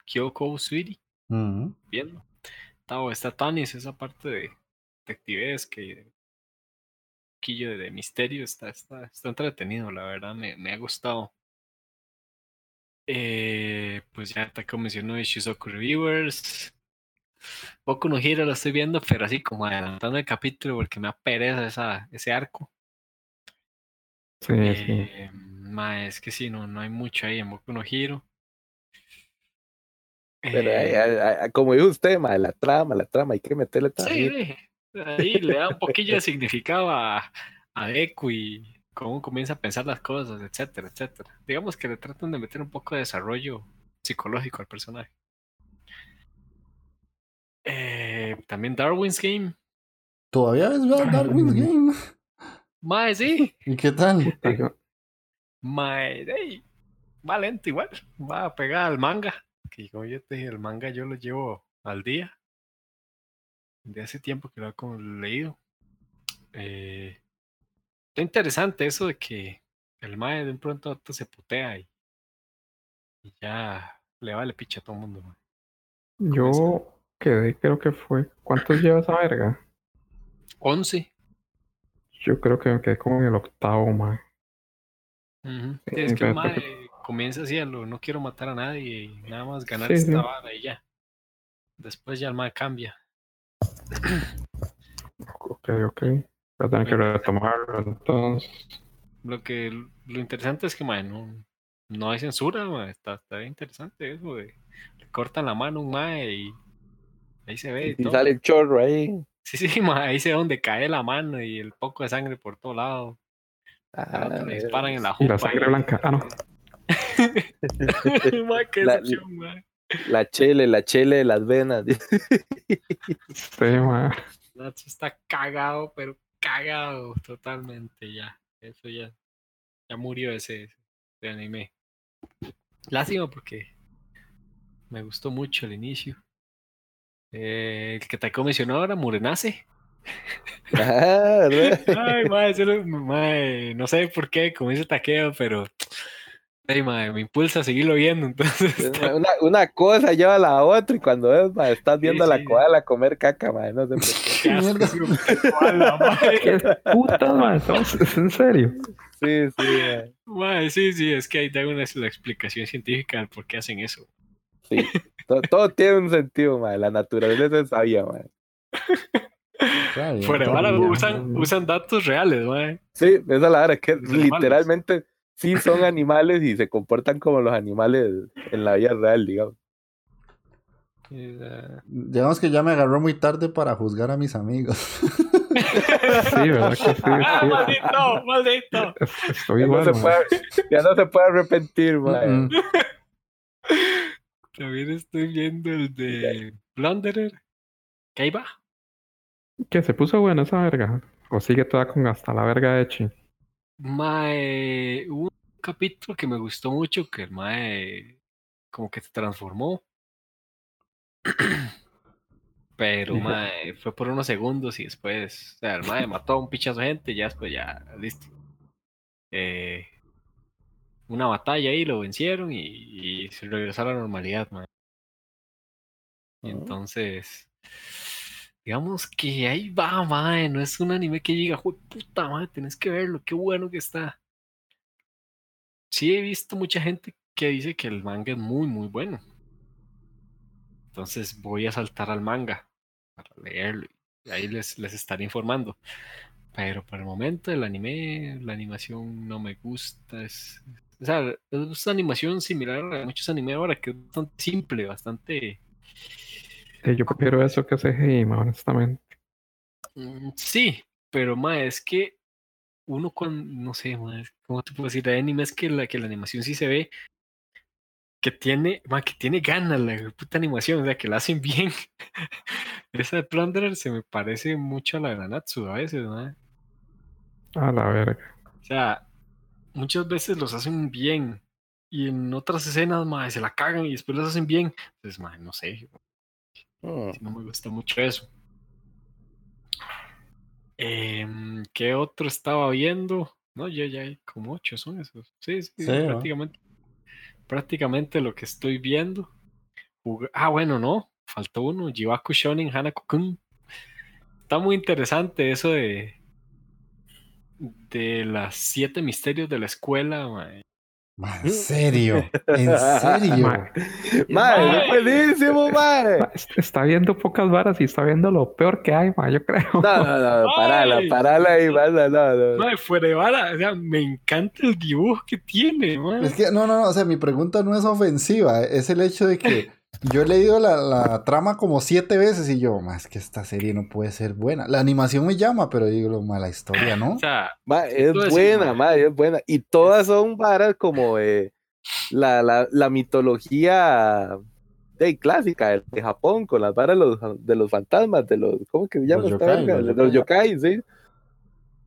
Kyoko Sweetie Ujú. viendo. Está, está Tanis, esa parte de detectives que un poquillo de, de misterio está, está, está entretenido, la verdad, me, me ha gustado. Eh, pues ya te mencionó de Shizuku Reviewers. Poco no gira, lo estoy viendo, pero así como adelantando el capítulo porque me apereza esa, ese arco. sí, sí. Eh, ma, es que sí, no, no hay mucho ahí en Boku no Hiro. Pero Eh, como dijo usted, ma, la trama, la trama, hay que meterle también. sí, ahí le da un poquillo de significado a, a Deku y cómo comienza a pensar las cosas, etcétera, etcétera. Digamos que le tratan de meter un poco de desarrollo psicológico al personaje. Eh, también Darwin's Game. Todavía ves ver Darwin's Game. Mae, sí. <laughs> ¿Y qué tal? Mae, ey, va lento igual. Va a pegar al manga. Que como yo te dije, el manga yo lo llevo al día. De hace tiempo que lo he leído. Eh, está interesante eso de que el mae de un pronto a otro se putea y, y ya le vale picha a todo el mundo. mae. Yo quedé, creo que fue. ¿Cuántos lleva esa verga? 11. Yo creo que me quedé como en el octavo. Sí, Sí, es que el mae comienza así a lo no quiero matar a nadie y nada más ganar Sí, esta sí. vara y ya. Después ya el mae cambia. Ok, ok. Voy a tener que retomarlo entonces. Lo que lo interesante es que mae, no, no hay censura, está, está bien interesante eso de le cortan la mano a un mae y ahí se ve y Y todo. sale el chorro ahí. Sí, sí, <laughs> mae, ahí se ve donde cae la mano y el poco de sangre por todo lado. Ah, le disparan en la Y la jupa. sangre blanca. Ah, no. <laughs> Mae, qué La- decepción. La chele, la chele de las venas. <laughs> Sí, man. Nacho está cagado, pero cagado totalmente ya. Eso ya, ya murió ese, ese anime. Lástima porque me gustó mucho el inicio. Eh, el que Taiko mencionó ahora, Murenace. <laughs> Ah. <laughs> Ay, mae, no sé por qué, como dice Taqueo, pero ay, mae, me impulsa a seguirlo viendo. <laughs> Entonces, está- Una, una cosa lleva a la otra y cuando ves, ma, estás viendo a la sí. koala comer caca, ma, no sé <laughs> por qué. qué koala, ¿Es <laughs> en serio? Sí, sí, ma. Mae, sí, sí, es que ahí da una la explicación científica del por qué hacen eso. sí. todo, tiene un sentido, mae. La naturaleza es sabia, mae. Fuera usan, usan datos reales, mae. Sí, esa es la verdad, que literalmente sí son animales y se comportan como los animales en la vida real, digamos. Digamos que ya me agarró muy tarde para juzgar a mis amigos. <laughs> Sí, ¿verdad que sí? Ah, maldito, maldito. Estoy ya, igual, no se puede, ya no se puede arrepentir, man. También estoy viendo el de Blunderer. ¿Qué va? ¿Qué se puso bueno esa verga? ¿O sigue toda con hasta la verga de Chi? Mae, hubo capítulo que me gustó mucho que el Mae como que se transformó. <clears throat> Pero, mae, fue por unos segundos y después, o sea, el mae mató a un pichazo de gente y ya después ya, listo. Eh, una batalla ahí, lo vencieron y, y se regresó a la normalidad, mae. Y entonces, digamos que ahí va, mae, no es un anime que "Jue puta, mae, tenés que verlo, qué bueno que está. Sí he visto mucha gente que dice que el manga es muy, muy bueno. Entonces voy a saltar al manga para leerlo y ahí les, les estaré informando. Pero por el momento el anime, la animación no me gusta. Es, o sea, es una animación similar a muchos animes ahora que es bastante simple, bastante... Sí, yo prefiero eso que CGI, ma, honestamente. Mm, Sí, pero ma, es que uno cuando, no sé, ¿cómo te puedo decir? Hay animes que la, que la animación sí se ve que tiene, ma, que tiene ganas la puta animación, o sea, que la hacen <laughs> bien. Esa de Plunderer se me parece mucho a la de Nanatsu a veces, ma. A la verga. O sea, muchas veces los hacen bien y en otras escenas, ma, se la cagan y después los hacen bien. Entonces, ma, no sé, Mm. no me gusta mucho eso. Em, ¿Qué otro estaba viendo? No, ya, ya hay como ocho son esos. Sí, sí, Sí, ¿no? prácticamente. Prácticamente lo que estoy viendo. Jug- Ah, bueno, no. Faltó uno. Jibaku Shonen Hanako-kun. Está muy interesante eso de. De las siete misterios de la escuela. mae. ¿En serio? ¿En serio? Ma, Mae, es buenísimo, mae. ma, est- está viendo pocas varas y está viendo lo peor que hay, ma, yo creo. No, no, no, <laughs> parala, parala ahí, manda, no, no. Mae, fuera de vara, o sea, me encanta el dibujo que tiene, mae. Es que, no, no, no, o sea, mi pregunta no es ofensiva, es el hecho de que yo he leído la, la trama como siete veces y yo, más que esta serie no puede ser buena. La animación me llama, pero digo, lo mala historia, ¿no? <laughs> O sea, Ma, es decís, buena, ma. es buena. Y todas son varas como de la, la, la mitología de, clásica de, de Japón, con las varas de los, de los fantasmas, de los, ¿cómo que se llama Los esta yokai, los De los yokai, sí.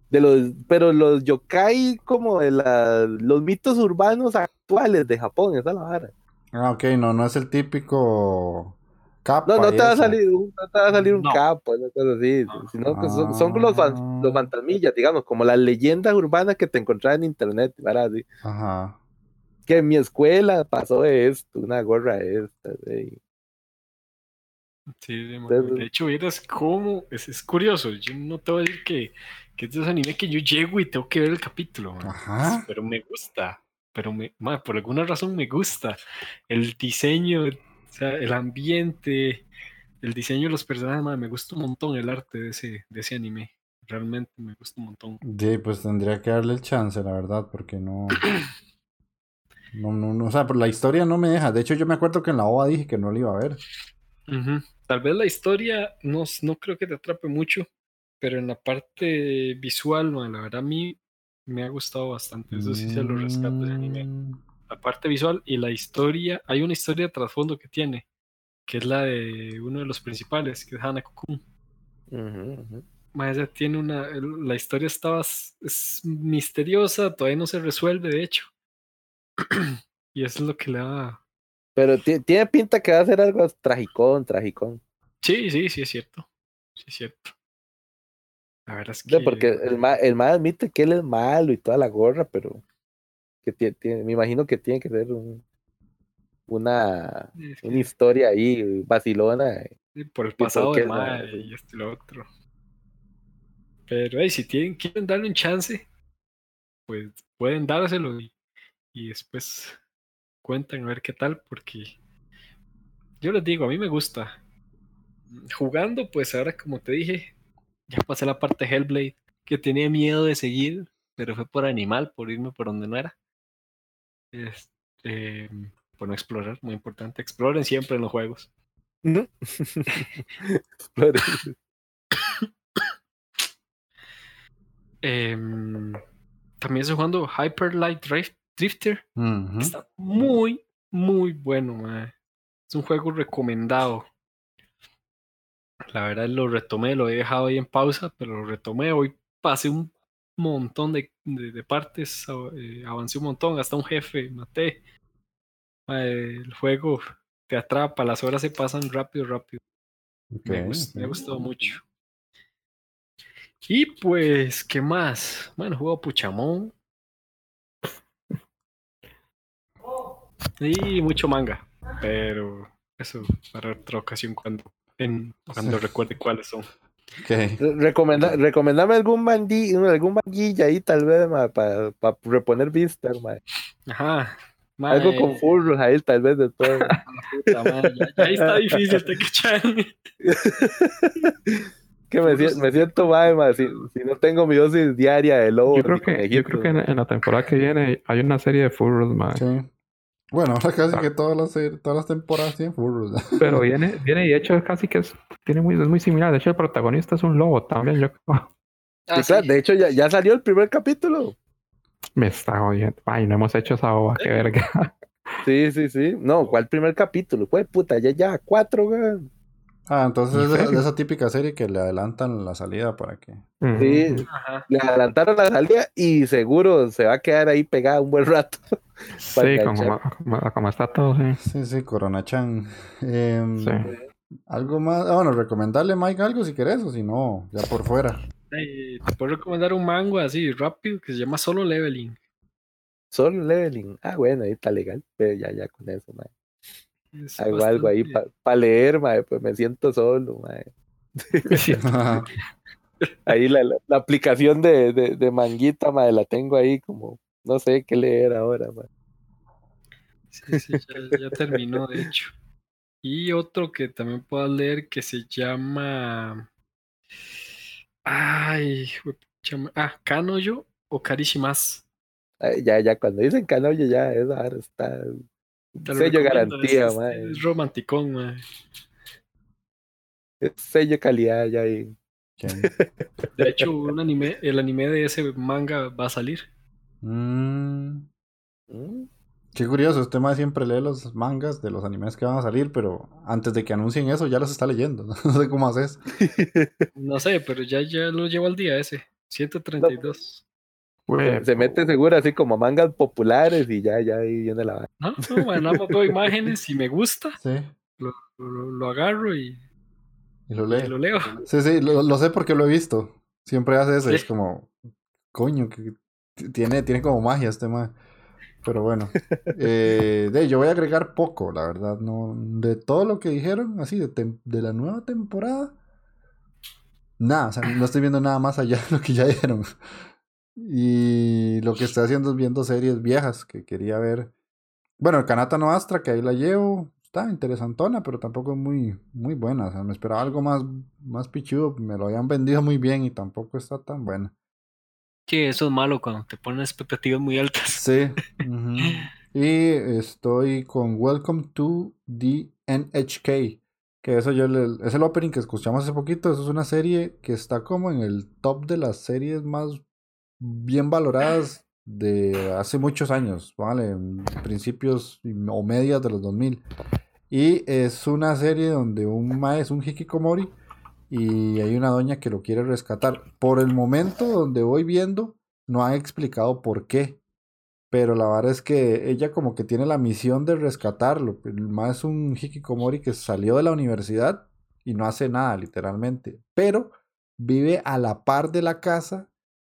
De los, pero los yokai como de la, los mitos urbanos actuales de Japón, esa es la vara. Ah, ok, no, no es el típico capa. No, no te va a salir un, no te va a salir un No. capo, una cosa así, No. sino que son, son los, los Ah. fantasmillas, digamos, como las leyendas urbanas que te encontrás en internet, varas así. Ajá. que en mi escuela pasó esto, una gorra esta, sí. Sí. Entonces- de hecho, vieras cómo es, es curioso. Yo no te voy a decir que, que es de esos que yo llego y tengo que ver el capítulo, man. Ajá. pero me gusta. Pero me, man, por alguna razón me gusta. El diseño, o sea, el ambiente, el diseño de los personajes, man, me gusta un montón el arte de ese, de ese anime. Realmente me gusta un montón. Sí, pues tendría que darle el chance, la verdad, porque no. <clears throat> No, no, no, o sea, por la historia no me deja. De hecho, yo me acuerdo que en la OVA dije que no la iba a ver. Tal vez la historia no, no creo que te atrape mucho, pero en la parte visual, man, la verdad a mí me ha gustado bastante. Eso sí se lo rescato de anime. Mm, La parte visual y la historia, hay una historia de trasfondo que tiene, que es la de uno de los principales, que es ujú. Ma, esa tiene una, la historia estaba, es misteriosa, todavía no se resuelve, de hecho. <clears throat> y eso es lo que le da. Pero ti- tiene pinta que va a ser algo tragicón, tragicón. Sí, sí, sí es cierto. Sí es cierto. La verdad es No, que. porque el ma, el ma admite que él es malo y toda la gorra, pero que tie- tiene, me imagino que tiene que ser un, una, es que- una historia ahí vacilona. sí, por el pasado qué de no, Mae sí. y esto y lo otro. Pero hey, si tienen, quieren darle un chance, pues pueden dárselo y, y después cuentan a ver qué tal, porque yo les digo, a mí me gusta. Jugando, pues ahora como te dije, ya pasé la parte de Hellblade, que tenía miedo de seguir, pero fue por animal, por irme por donde no era. Este, por no explorar, muy importante. Exploren siempre en los juegos. ¿No? <laughs> Em, también estoy jugando Hyper Light Drifter. Está muy, muy bueno, man. Es un juego recomendado. La verdad lo retomé, lo he dejado ahí en pausa, pero lo retomé. Hoy pasé un montón de, de, partes, eh, avancé un montón, hasta un jefe, maté. el juego te atrapa, las horas se pasan rápido, rápido. Me, gustado mucho. Y pues, ¿qué más? Bueno, juego Puchamón. Y mucho manga. Pero eso para otra ocasión cuando, en, cuando recuerde cuáles son. Okay. Recomenda, recomendame algún bandí, algún manguilla ahí tal vez para reponer vista, Ajá. Algo con furros ahí tal vez de todo. <laughs> ya, ahí está difícil te cachan. <laughs> que me, me siento mal, si, si, no tengo mi dosis diaria de lobo. Yo creo que, yo creo que en, la temporada que viene hay una serie de furros, man. Sí. Bueno, ahora <laughs> casi que todas las, todas las temporadas tienen furros. <laughs> Pero viene, viene y de hecho casi que es, tiene muy, es muy similar. De hecho, el protagonista es un lobo también, yo creo. <laughs> Ah, de hecho ya, ya salió el primer capítulo. Me está oyendo. Ay, no hemos hecho esa boba, qué verga. Sí, sí, sí. No, ¿cuál primer capítulo? Pues puta, ya, ya, cuatro, güey. Ah, entonces es de, esa típica serie que le adelantan la salida para que. Sí, le adelantaron la salida y seguro se va a quedar ahí pegada un buen rato. Sí, como, como, está todo, sí. Sí, sí, Corona Chan. Em, sí. Algo más. Ah, bueno, recomendarle Mike algo si querés o si no, ya por fuera. te puedo recomendar un mango así rápido que se llama Solo Leveling. Solo Leveling. Ah, bueno, ahí está legal. Pero ya, ya con eso, man. Hago algo ahí para leer, mae, pues me siento solo, mae. <laughs> ahí la, la, aplicación de, de, de, manguita, mae, la tengo ahí como, no sé qué leer ahora, mae. Sí, sí, ya, ya terminó, de hecho. Y otro que también puedo leer que se llama. Ay, ah, Kanoyo o Karishimas. ya, ya, cuando dicen Kanoyo, ya, esa está sello garantía, es, es, romanticón, man. Es sello calidad ya ahí. <laughs> De hecho, un anime, el anime de ese manga va a salir. Mm. Mm. Qué curioso, usted más siempre lee los mangas de los animes que van a salir, pero antes de que anuncien eso ya los está leyendo. <laughs> No sé cómo haces. <laughs> No sé, pero ya, ya lo llevo al día ese. 132 se mete seguro así como mangas populares y ya, ya ahí viene la No, no, bueno, veo imágenes y me gusta. <laughs> Sí. Lo, lo, agarro y, y, lo, leo. lo leo. Sí, sí, lo, sé porque lo he visto. Siempre hace eso. Es como, coño, que tiene, tiene como magia este man. Pero bueno, eh, de, yo voy a agregar poco, la verdad. no De todo lo que dijeron, así, de, de la nueva temporada, nada, o sea, no estoy viendo nada más allá de lo que ya dijeron. Y lo que estoy haciendo es viendo series viejas que quería ver. Bueno, el Kanata no Astra, que ahí la llevo, está interesantona, pero tampoco es muy, muy buena. O sea, me esperaba algo más, más pichudo. Me lo habían vendido muy bien y tampoco está tan buena. Que eso es malo cuando te ponen expectativas muy altas. Sí. y estoy con Welcome to the NHK. Que eso yo le, es el opening que escuchamos hace poquito. Eso es una serie que está como en el top de las series más bien valoradas de hace muchos años, ¿vale? Principios o medias de los 2000. Y es una serie donde un mae es un hikikomori y hay una doña que lo quiere rescatar. Por el momento donde voy viendo, no han explicado por qué. Pero la verdad es que ella como que tiene la misión de rescatarlo. El mae es un hikikomori que salió de la universidad y no hace nada, literalmente. Pero vive a la par de la casa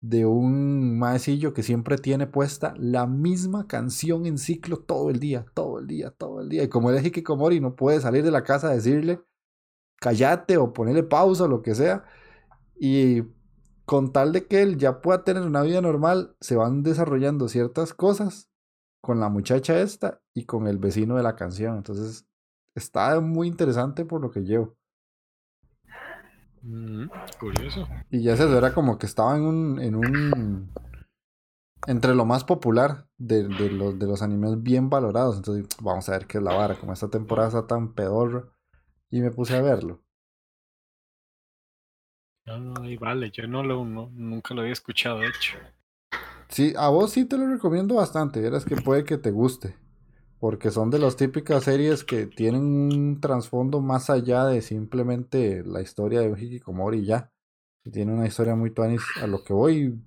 de un maecillo que siempre tiene puesta la misma canción en ciclo todo el día, todo el día, todo el día. Y como él es Hikikomori, no puede salir de la casa a decirle cállate o ponerle pausa o lo que sea. Y con tal de que él ya pueda tener una vida normal, se van desarrollando ciertas cosas con la muchacha esta y con el vecino de la canción. Entonces está muy interesante por lo que llevo. Mm, curioso. Y ya se era como que estaba en un, en un entre lo más popular de, de, los, de los animes bien valorados. Entonces, vamos a ver qué es la vara. Como esta temporada está tan pedorra. Y me puse a verlo. No, no, vale, yo no lo, no, nunca lo había escuchado, de hecho. Sí, a vos sí te lo recomiendo bastante. Verás que puede que te guste. Porque son de las típicas series que tienen un trasfondo más allá de simplemente la historia de un Hikikomori y ya. Tiene una historia muy tuanis a lo que voy,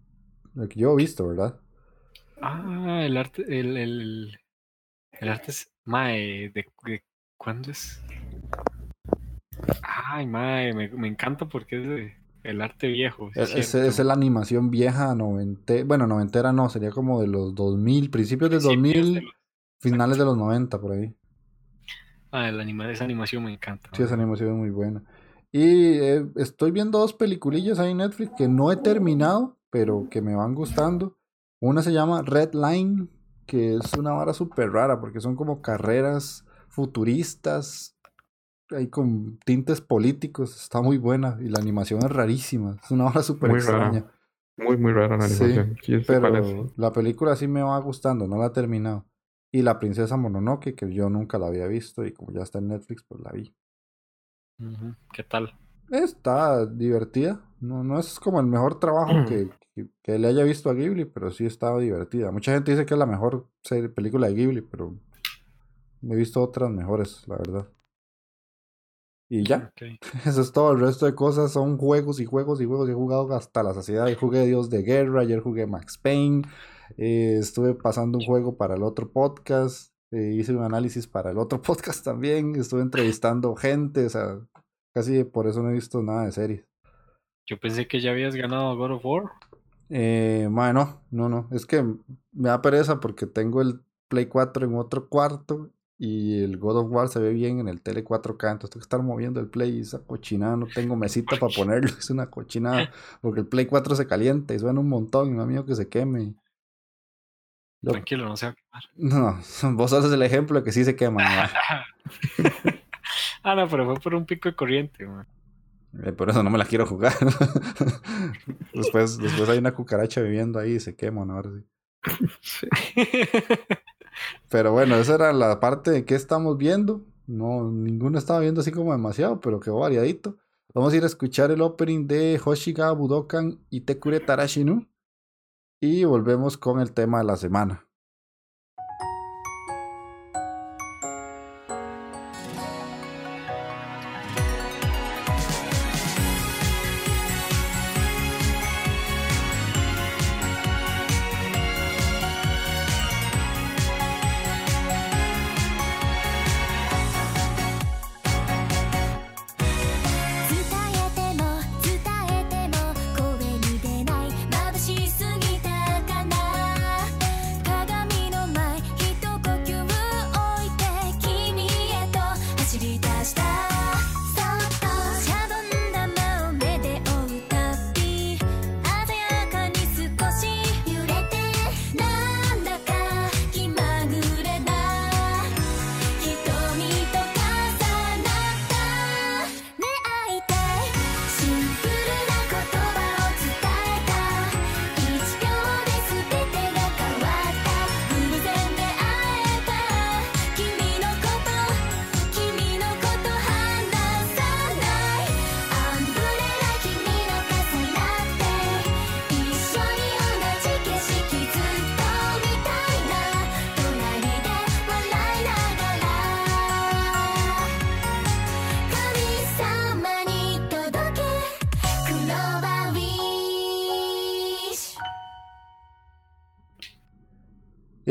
lo que yo he visto, ¿verdad? Ah, el arte, el, el, el arte es, mae, de, de ¿cuándo es? Ay, mae, me, me encanta porque es de, el arte viejo. Es, es, la animación vieja, noventa, bueno, noventera no, sería como de los 2000, principios de 2000, finales de los 90, por ahí. Ah, el anima, esa animación me encanta. Sí, esa animación es muy buena. Y eh, estoy viendo dos peliculillas ahí en Netflix que no he terminado, pero que me van gustando. Una se llama Red Line, que es una vara súper rara porque son como carreras futuristas, ahí con tintes políticos. Está muy buena y la animación es rarísima. Es una vara súper extraña. Muy, muy rara la animación. Sí, pero la película sí me va gustando, no la he terminado. Y la princesa Mononoke, que yo nunca la había visto y como ya está en Netflix, pues la vi. ¿Qué tal? Está divertida. No, no es como el mejor trabajo <clears throat> que, que, le haya visto a Ghibli, pero sí estaba divertida. Mucha gente dice que es la mejor serie, película de Ghibli, pero he visto otras mejores, la verdad. Y ya. <laughs> Eso es todo. El resto de cosas son juegos y juegos y juegos. He jugado hasta la saciedad. Jugué Dios de Guerra. Ayer jugué Max Payne. Eh, estuve pasando un juego para el otro podcast. Eh, hice un análisis para el otro <laughs> podcast también. Estuve entrevistando gente. O sea, casi por eso no he visto nada de series. Yo pensé que ya habías ganado God of War. Eh, bueno, no, no. Es que me da pereza porque tengo el Play 4 en otro cuarto y el God of War se ve bien en el tele 4K, entonces tengo que estar moviendo el Play y esa cochinada, no tengo mesita para ponerlo, <laughs> es una cochinada, porque el Play 4 se calienta y suena un montón, no mío que se queme. Tranquilo, no se va a quemar. No, <laughs> vos haces el ejemplo de que sí se quema. <laughs> ah, no, pero fue por un pico de corriente, man. Eh, por eso no me la quiero jugar. después, después hay una cucaracha viviendo ahí y se quema, ¿no? Ahora sí. Pero bueno, esa era la parte de qué estamos viendo. No, ninguno estaba viendo así como demasiado, pero quedó variadito. Vamos a ir a escuchar el opening de Hoshiga Budokan y Tekure Tarashinu. Y volvemos con el tema de la semana.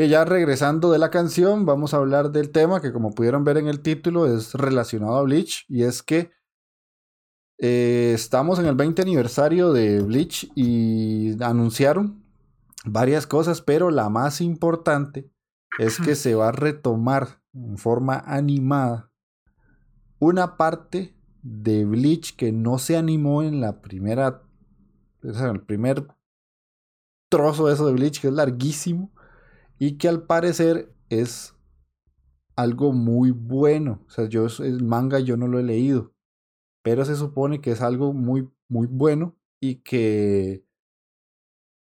Ya regresando de la canción, vamos a hablar del tema que como pudieron ver en el título es relacionado a Bleach y es que eh, estamos en el 20 aniversario de Bleach y anunciaron varias cosas, pero la más importante es que <laughs> se va a retomar en forma animada una parte de Bleach que no se animó en la primera, sea, el primer trozo de eso de Bleach que es larguísimo y que al parecer es algo muy bueno. O sea, yo el manga yo no lo he leído, pero se supone que es algo muy, muy bueno y que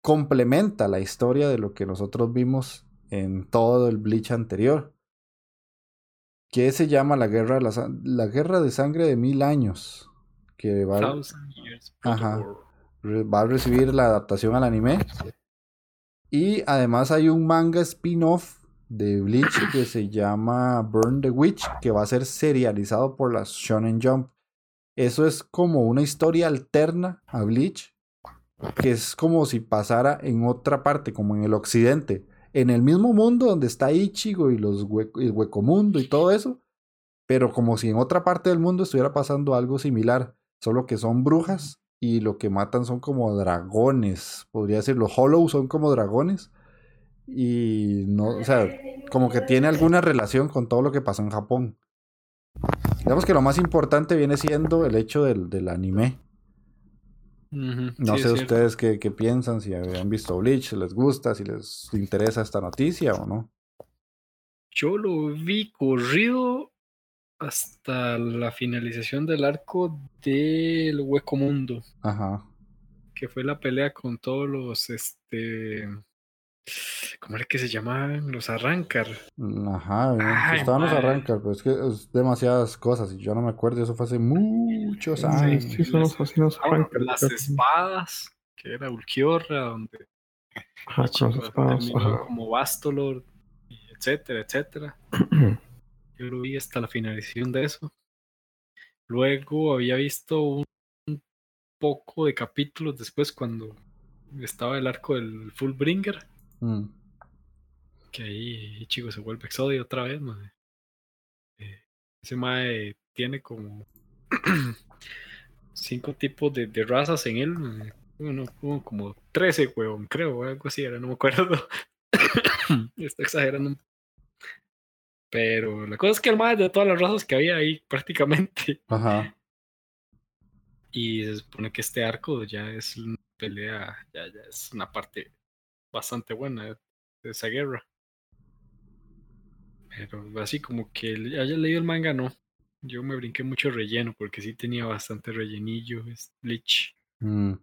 complementa la historia de lo que nosotros vimos en todo el Bleach anterior. Que se llama la guerra, la, la guerra de sangre de mil años. Que va, ajá, va a recibir la adaptación al anime. Y además hay un manga spin-off de Bleach <clears throat> que se llama Burn the Witch, que va a ser serializado por la Shonen Jump. Eso es como una historia alterna a Bleach, que es como si pasara en otra parte, como en el occidente, en el mismo mundo donde está Ichigo y los el huecomundo y todo eso, pero como si en otra parte del mundo estuviera pasando algo similar, solo que son brujas y lo que matan son como dragones, podría decir, los Hollow son como dragones y no, o sea, como que tiene alguna relación con todo lo que pasó en Japón. Digamos que lo más importante viene siendo el hecho del, del anime. No sé ustedes qué, qué, piensan, si han visto Bleach, si les gusta, si les interesa esta noticia o no. Yo lo vi corrido hasta la finalización del arco del Hueco Mundo. Ajá. Que fue la pelea con todos los este ¿Cómo era que se llamaban? Los Arrancar. Ajá, estaban los Arrancar, pero es que es demasiadas cosas y yo no me acuerdo, eso fue hace muchos años. Sí, son los, Arrancar. Las espadas, que era Ulquiorra, donde. Ajá, con las espadas. Como Bastolor, etcétera, etcétera. <clears throat> yo lo vi hasta la finalización de eso. Luego había visto un poco de capítulos después cuando estaba el arco del Fullbringer. Mm. Que ahí Ichigo se vuelve Exodio otra vez, eh, ese mae tiene como <clears throat> cinco tipos de, razas en él. Uno, como 13, huevón, creo, algo así era, no me acuerdo. <coughs> <coughs> Estoy exagerando Pero la cosa es que el mae de todas las razas que había ahí <laughs> prácticamente. Ajá. Y se supone que este arco ya es una pelea, ya, ya es una parte bastante buena de esa guerra. Pero así como que haya leído el manga, no. Yo me brinqué mucho relleno porque sí tenía bastante rellenillo, Bleach. Mm.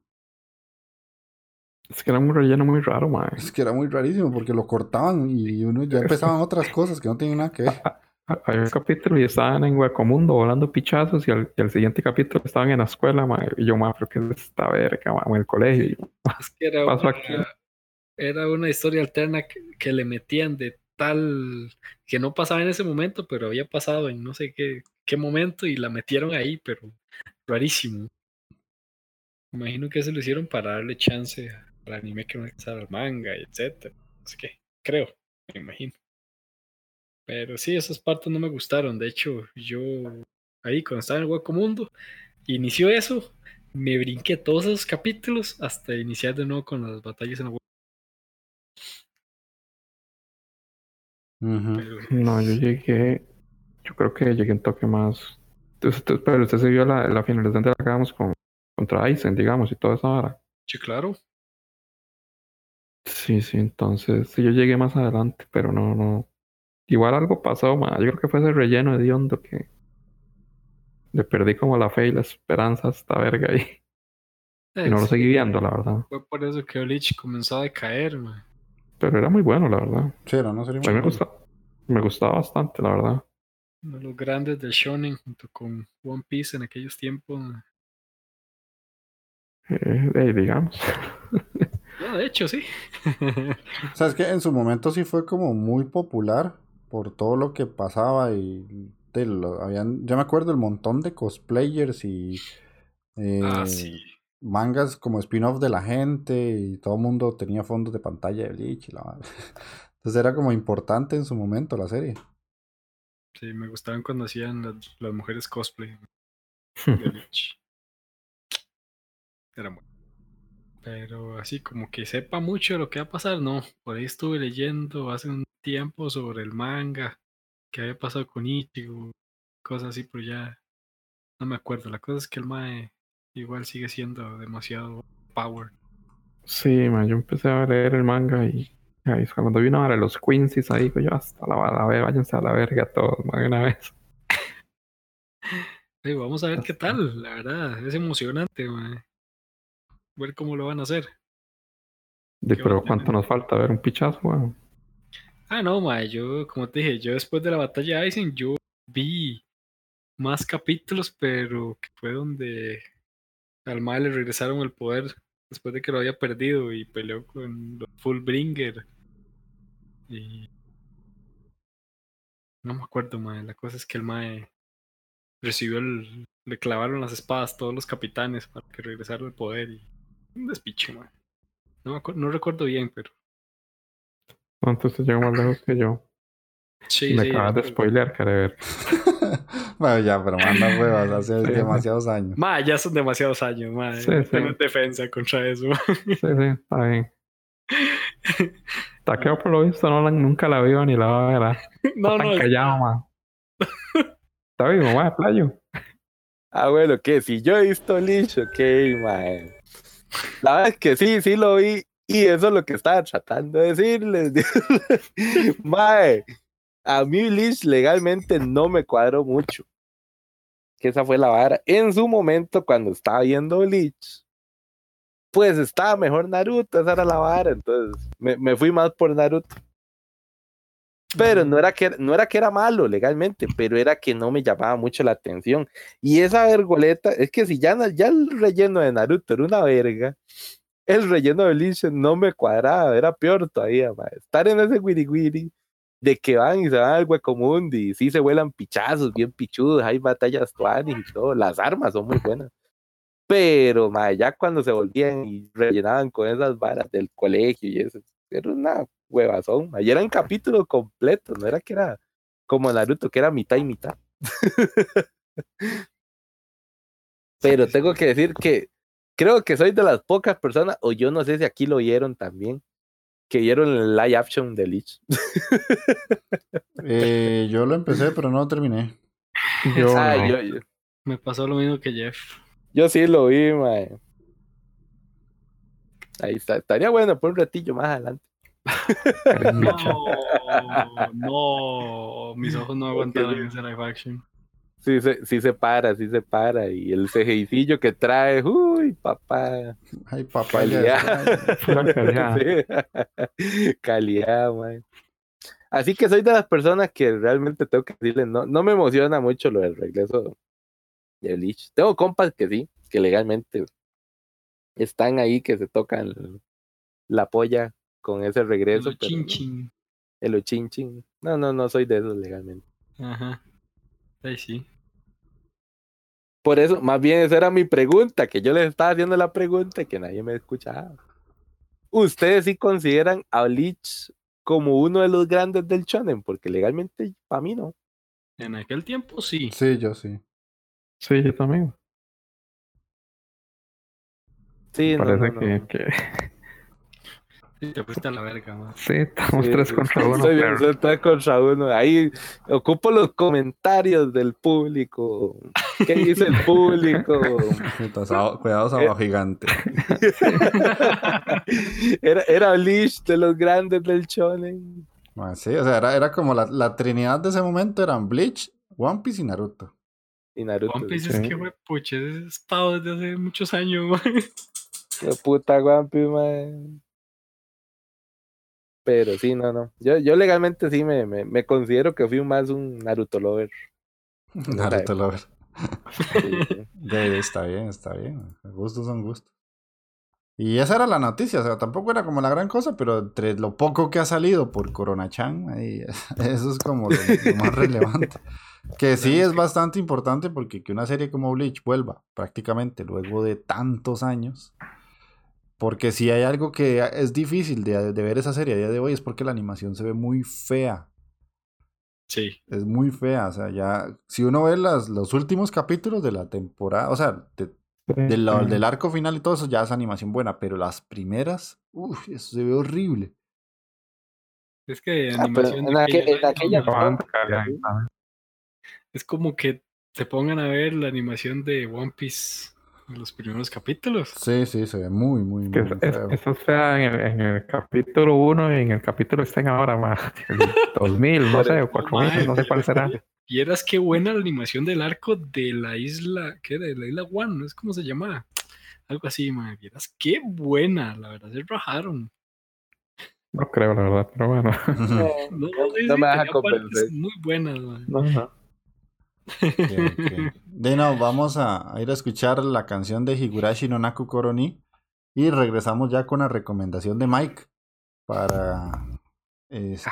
Es que era un relleno muy raro, man. Es que era muy rarísimo porque lo cortaban y uno ya empezaban otras cosas que no tienen nada que ver. <laughs> Hay un capítulo y estaban en Huecomundo volando pichazos y al, siguiente capítulo estaban en la escuela, man. Y yo, man, pero que es esta verga, man, en el colegio. es que era, aquí? era una historia alterna que, le metían de tal que no pasaba en ese momento, pero había pasado en no sé qué, qué momento y la metieron ahí, pero rarísimo. imagino que se lo hicieron para darle chance al anime que no empezara al manga, etcétera. Así que creo, me imagino. Pero sí, esas partes no me gustaron. De hecho, yo ahí cuando estaba en el Hueco Mundo, inició eso, me brinqué todos esos capítulos hasta iniciar de nuevo con las batallas en el Hueco No, yo llegué, yo creo que llegué un toque más. Entonces, pero usted se vio la, la finalización de la que con, contra Aizen, digamos, y toda esa hora. Sí, claro. Sí, sí, entonces sí, yo llegué más adelante, pero no, no. Igual algo pasó, más. Yo creo que fue ese relleno de hondo que le perdí como la fe y la esperanza a esta verga ahí. y no lo seguí viendo, la verdad. Fue por eso que Bleach comenzó a decaer, man. Pero era muy bueno, la verdad. Sí, era, no sería A mí me, gusta, me gustaba bastante, la verdad. Uno de los grandes del Shonen junto con One Piece en aquellos tiempos. Eh, digamos. <laughs> De hecho, sí. <laughs> o sea, es que en su momento sí fue como muy popular por todo lo que pasaba y de lo, habían, yo me acuerdo el montón de cosplayers y eh, ah, sí mangas como spin-off de la gente y todo el mundo tenía fondos de pantalla de Bleach y la <laughs> Entonces era como importante en su momento la serie. Sí, me gustaban cuando hacían las, mujeres cosplay de <laughs> Bleach. Era bueno. Pero así como que sepa mucho lo que va a pasar, no. Por ahí estuve leyendo hace un tiempo sobre el manga que había pasado con Ichigo, cosas así, pero ya no me acuerdo. La cosa es que el Mae igual sigue siendo demasiado power. Sí, man, yo empecé a leer el manga y Ahí, cuando vino ahora los Quincy's ahí, pues yo hasta la, a ver, váyanse a la verga todos, de una vez. <laughs> Sí, vamos a ver qué tal, la verdad, es emocionante, man. Ver cómo lo van a hacer. De, pero ¿cuánto nos falta? A ver, un pichazo, weón. Ah, no, mae, yo, como te dije, yo después de la batalla de Aizen, yo vi más capítulos, pero que fue donde al mae le regresaron el poder después de que lo había perdido y peleó con los Fullbringer. Y no me acuerdo, mae. La cosa es que el mae recibió el. Le clavaron las espadas todos los capitanes para que regresara el poder y. Un despiche. No, no recuerdo bien, pero. No, entonces llegó más lejos que yo. Sí, Me sí. acabas de spoilear, ver. <laughs> bueno, ya, pero manda huevas, hace demasiados años. Ma, ya son demasiados años, ma. Sí, sí. Tengo defensa contra eso. Sí, sí, está bien. <laughs> Taqueo por lo visto no la, nunca la vio ni la va a ver. ¿ah? <laughs> No, Está no, callado, man. Está vivo, man, playo. Ah, bueno, que si yo he visto Lich, ok, mae. La verdad es que sí, sí lo vi. Y eso es lo que estaba tratando de decirles. <laughs> mae, a mí Lich legalmente no me cuadró mucho. Que esa fue la vara. En su momento, cuando estaba viendo Lich, pues estaba mejor Naruto, esa era la vara. Entonces me, me fui más por Naruto. Pero no era, que, no era que era malo legalmente, pero era que no me llamaba mucho la atención. Y esa vergoleta, es que si ya, ya el relleno de Naruto era una verga, el relleno de Bleach no me cuadraba, era peor todavía, ma. estar en ese wiri wiri de que van y se van al Huecomundi y sí se vuelan pichazos bien pichudos, hay batallas tuanis y todo, las armas son muy buenas. Pero ma, ya cuando se volvían y rellenaban con esas varas del colegio y eso, era una huevazón. Ayer eran capítulos completos, no era que era como Naruto, que era mitad y mitad. <laughs> Pero tengo que decir que creo que soy de las pocas personas, o yo no sé si aquí lo vieron también, que vieron el live action de Lich. <laughs> eh, yo lo empecé, pero no lo terminé. <laughs> Yo, Ah, no. yo, yo, Me pasó lo mismo que Jeff. yo sí lo vi, mae. Ahí está, estaría bueno por un ratillo más adelante. No, no, mis ojos no aguantaron ese live action. Sí se, sí se para, sí se para. Y el CGIcillo que trae, uy, papá. Ay, papá. Calidad. Calidad. <laughs> Sí. Calidad, man. Así que soy de las personas que realmente tengo que decirles, no, no me emociona mucho lo del regreso de Lich. Tengo compas que sí, que legalmente están ahí, que se tocan la polla con ese regreso. El pero chin no, chin. el ochinchín. No, no, no soy de esos legalmente. Ajá. Ahí sí. Por eso, más bien esa era mi pregunta, que yo les estaba haciendo la pregunta y que nadie me escuchaba. ¿Ustedes sí consideran a Bleach como uno de los grandes del shonen? Porque legalmente para mí no. En aquel tiempo sí. Sí, yo sí. Sí, yo también. Sí, no, Parece no, no. que, <laughs> Te fuiste a la verga, man. sí, estamos Sí, tres contra uno. Estoy bien, pero- soy tres contra uno. Ahí ocupo los comentarios del público. ¿Qué dice el público? <laughs> Cuidados Eh. abajo, gigante. <laughs> era, era Bleach de los grandes del shonen. Ah, sí, o sea, era, era como la, la trinidad de ese momento eran Bleach, One Piece y Naruto. Y Naruto. One Piece sí. es que fue puche, es pavo desde hace muchos años, man. Qué puta One Piece, man. Pero sí, no, no. Yo, yo legalmente sí me, me, me considero que fui más un Naruto lover. <laughs> Naruto Lover. Sí. <laughs> De- está bien, está bien. Gustos son gustos. Y esa era la noticia, o sea, tampoco era como la gran cosa, pero entre lo poco que ha salido por Corona Chan, ahí, <laughs> eso es como lo, lo más relevante. Que sí es bastante importante porque que una serie como Bleach vuelva prácticamente luego de tantos años. Porque si hay algo que es difícil de, de ver esa serie a día de hoy es porque la animación se ve muy fea. Sí. Es muy fea, o sea, ya, si uno ve las, los últimos capítulos de la temporada, o sea, de- del, Sí. del arco final y todo eso ya es animación buena, pero las primeras, uff, eso se ve horrible. Es que Ah, animación en en aquella ¿sabes? es como que se pongan a ver la animación de One Piece los primeros capítulos. Sí, sí, se ve muy, muy, Que muy es- eso sea en el, en el capítulo 1 y en el capítulo que estén ahora, más. 2000, <laughs> no sé, o 4000, no sé cuál será. Vieras qué buena la animación del arco de la isla, ¿qué? De la isla One, ¿no es cómo se llama? Algo así, man. Vieras qué buena, la verdad, se rajaron. No creo, la verdad, pero bueno. <laughs> No, no, sí, No sí, me deja tenía partes convencer. Muy buenas, man. No, no. Ok, ok. De no, vamos a, a ir a escuchar la canción de Higurashi no Naku Koroni y regresamos ya con la recomendación de Mike para este,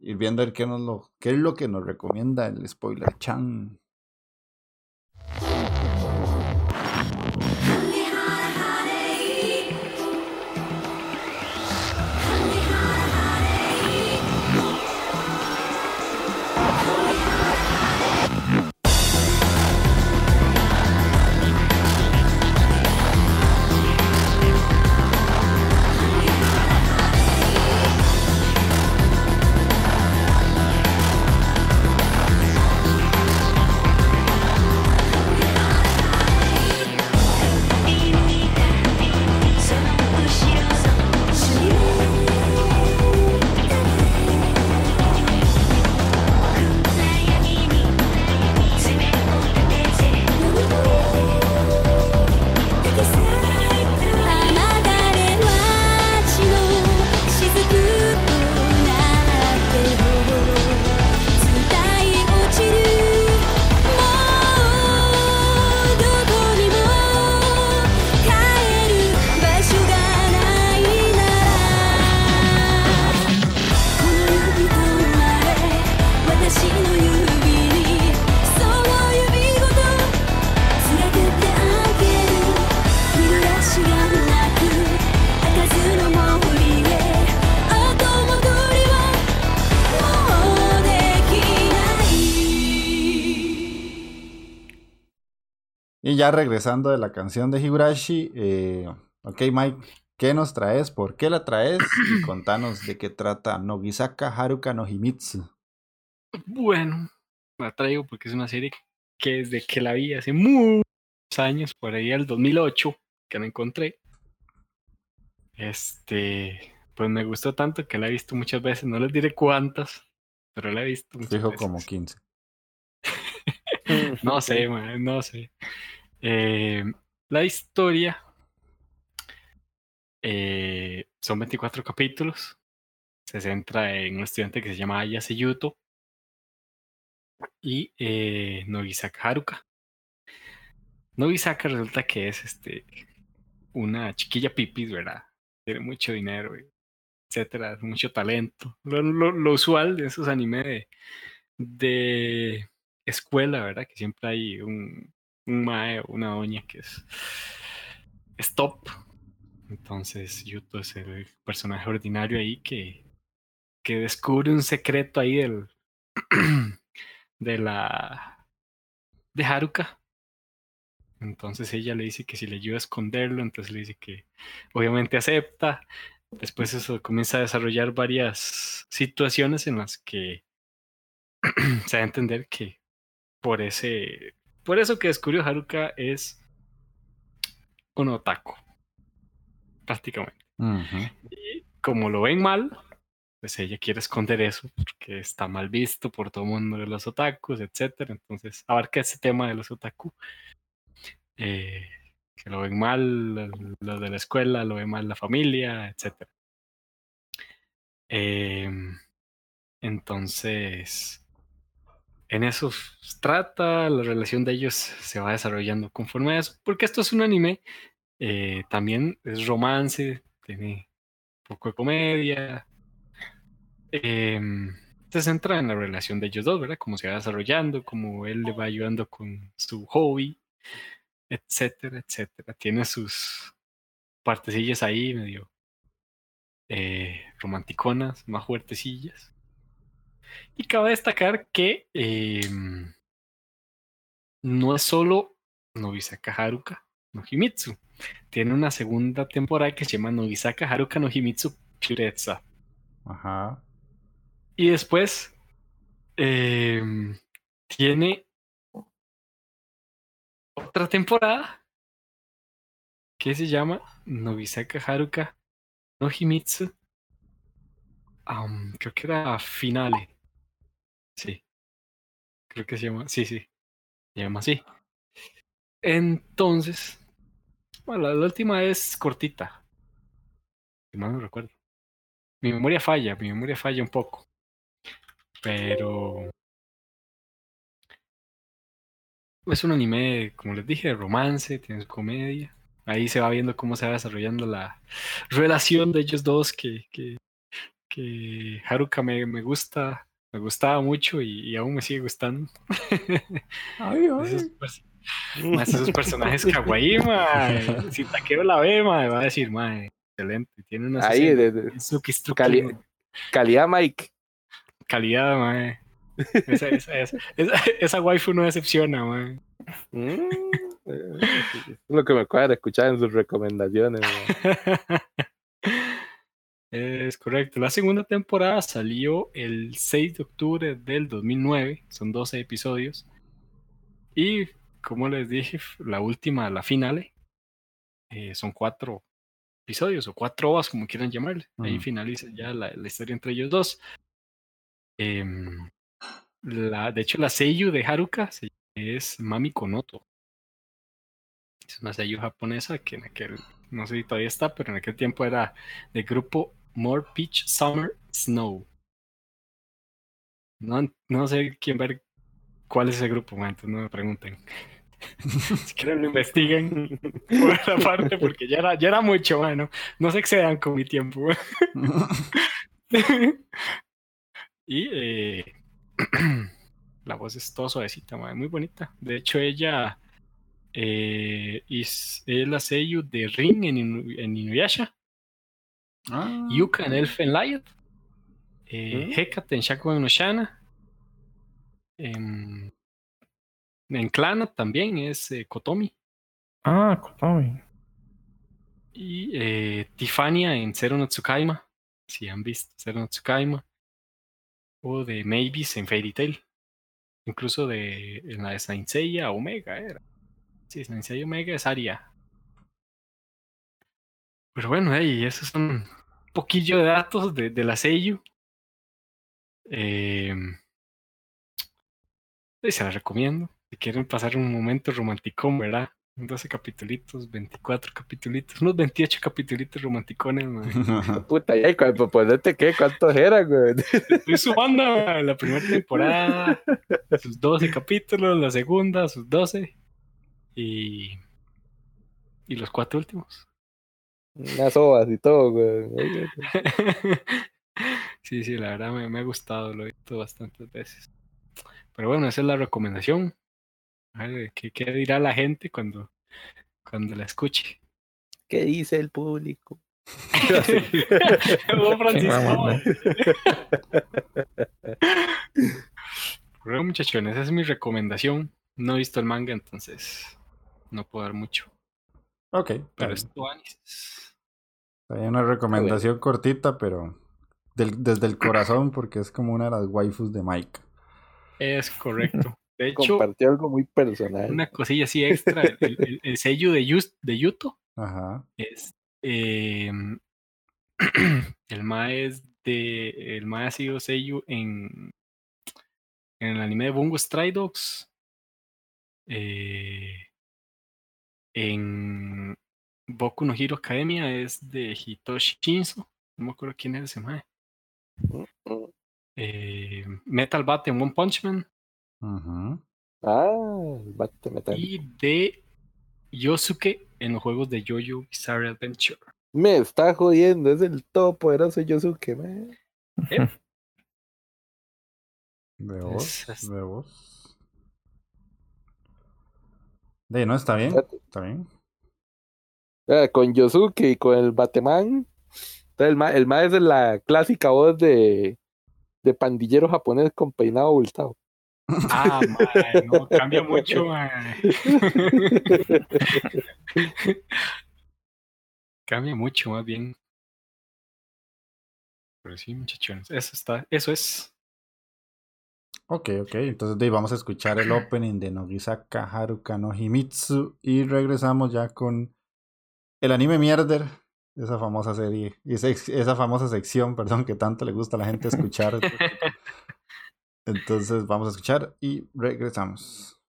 ir viendo el nos lo, qué es lo que nos recomienda el spoiler chan. Ya regresando de la canción de Higurashi, eh, ok Mike, ¿qué nos traes? ¿Por qué la traes? Y <clears throat> contanos de qué trata Nogisaka Haruka no Himitsu. Bueno, la traigo porque es una serie que desde que la vi hace muchos años, por ahí al 2008, que la encontré, este, pues me gustó tanto que la he visto muchas veces, no les diré cuántas, pero la he visto muchas Fijo veces. como <laughs> 15. <laughs> No sé, man, no sé. Eh, la historia eh, son 24 capítulos. Se centra en un estudiante que se llama Ayase Yuto y eh, Nogisaka Haruka. Nogisaka resulta que es este una chiquilla pipis, ¿verdad? Tiene mucho dinero, etcétera, mucho talento. Lo, lo- lo usual de esos animes de, de escuela, ¿verdad? Que siempre hay un, un mae una doña que es, es top. Entonces, Yuto es el personaje ordinario ahí que, que descubre un secreto ahí del, <clears throat> de la de Haruka. Entonces ella le dice que si le ayuda a esconderlo, entonces le dice que obviamente acepta. Después eso comienza a desarrollar varias situaciones en las que <clears throat> se da a entender que por ese por eso que descubrió Haruka es un otaku prácticamente. Y como lo ven mal pues ella quiere esconder eso porque está mal visto por todo el mundo de los otakus etcétera. Entonces abarca ese tema de los otaku. Eh, que lo ven mal lo- lo de la escuela lo ven mal la familia etcétera. Em, entonces en eso trata, la relación de ellos se va desarrollando conforme a eso, porque esto es un anime, eh, también es romance, tiene un poco de comedia, em, se centra en la relación de ellos dos, ¿verdad? Cómo se va desarrollando, cómo él le va ayudando con su hobby, etcétera, etcétera. Tiene sus partecillas ahí medio eh, romanticonas, más fuertecillas. Y cabe destacar que em, no es solo Nobisaka Haruka no Himitsu. Tiene una segunda temporada que se llama Nobisaka Haruka no Himitsu Puretsa. Ajá. Y después em, tiene otra temporada que se llama Nobisaka Haruka no Himitsu. Creo que era Finale. Sí. Creo que se llama. Sí, sí. Se llama así. Entonces. Bueno, la, la última es cortita. Si mal no recuerdo. Mi memoria falla, mi memoria falla un poco. Pero. Es un anime, como les dije, de romance, tiene su comedia. Ahí se va viendo cómo se va desarrollando la relación de ellos dos, que, que, que Haruka me, me gusta, me gustaba mucho y, y aún me sigue gustando. <laughs> Ay, más <laughs> esos personajes kawaii, mae. Si Takeo la ve, mae, va a decir, mae, excelente. Tiene una Ahí, de, de- Suki Cali- mae. calidad Mike. calidad, mae. Esa, esa, esa, esa, waifu no decepciona, mae. Mm, eh, es lo que me cuadra escuchar en sus recomendaciones. man. <laughs> Es correcto. La segunda temporada salió el 6 de octubre del 2009. Son 12 episodios. Y como les dije, la última, la final, eh, son cuatro episodios o cuatro ovas, como quieran llamarle. Ahí Ujú. finaliza ya la, la historia entre ellos dos. Em, la, de hecho, la seiyuu de Haruka es Mami Konoto. Es una seiyuu japonesa que en aquel, no sé si todavía está, pero en aquel tiempo era del grupo More Peach Summer Snow. No, no sé quién ver cuál es ese grupo, entonces no me pregunten. <laughs> si quieren lo investiguen por esa parte, porque ya era, ya era mucho, bueno. No se excedan con mi tiempo. <laughs> y eh, <clears throat> la voz es todo suavecita, muy bonita. De hecho, ella eh, es, la seiyuu de Ring en, en Inuyasha, Ah, Yuka en Elfen Lion, eh, ¿Mm? Hecate en Shakugan no Shana, en, en Clana también es eh, Kotomi, Ah, Kotomi. y eh, Tifania en Zero no Tsukaima, si han visto Zero no Tsukaima, o de Mavis en Fairy Tail, incluso de en la de Saint Seiya Omega era. Sí, Saint Seiya Omega es Aria. Pero bueno, ahí esos son un poquillo de datos de, de la Seiyu. Eh, y se la recomiendo. Si quieren pasar un momento romanticón, ¿verdad? 12 capitulitos, 24 capitulitos, unos 28 capitulitos romanticones, mae. <laughs> Puta, ya, cu- pues qué, ¿cuántos eran, güey? Estoy sumando la primera <laughs> temporada, sus 12 capítulos, la segunda, sus 12, y, y los cuatro últimos. Unas ovas y todo, güey. <laughs> sí, sí, la verdad me, me ha gustado, lo he visto bastantes veces. Pero bueno, esa es la recomendación. A ver, ¿qué, qué dirá la gente cuando, cuando la escuche? ¿Qué dice el público? <laughs> Bueno, muchachones, esa es mi recomendación. No he visto el manga, entonces no puedo dar mucho. Ok, Pero Anis. Hay una recomendación cortita, pero del- desde el corazón, porque es como una de las waifus de Mike. Es correcto. De hecho, Compartió algo muy personal. una cosilla así extra, el, el- el sello de, Yus- de Yuto Ajá. es eh, <clears throat> el mae es de el mae ha sido sello en en el anime de Bungo Stray Dogs eh, en Boku no Hero Academia es de Hitoshi Shinzo no me acuerdo quién es ese mae eh, Metal Bat en One Punch Man. Ah, el bate metal. y de Yosuke en los juegos de Jojo Bizarre Adventure Me está jodiendo, es el todopoderoso Yosuke, man. <laughs> De vos, Es- de vos. De no, está bien, está bien. Con Yosuke y con el Bateman. Entonces, el ma, el ma es la clásica voz de, de pandillero japonés con peinado abultado. <laughs> Ah, mae, no, cambia mucho, <laughs> cambia mucho, más bien. Pero sí, muchachones, eso está, eso es. Ok, ok. Entonces de ahí vamos a escuchar el opening de Nogisaka Haruka no Himitsu y regresamos ya con el anime Mierder, esa famosa serie, y esa, esa famosa sección, <laughs> perdón, que tanto le gusta a la gente escuchar. <laughs> Entonces vamos a escuchar y regresamos.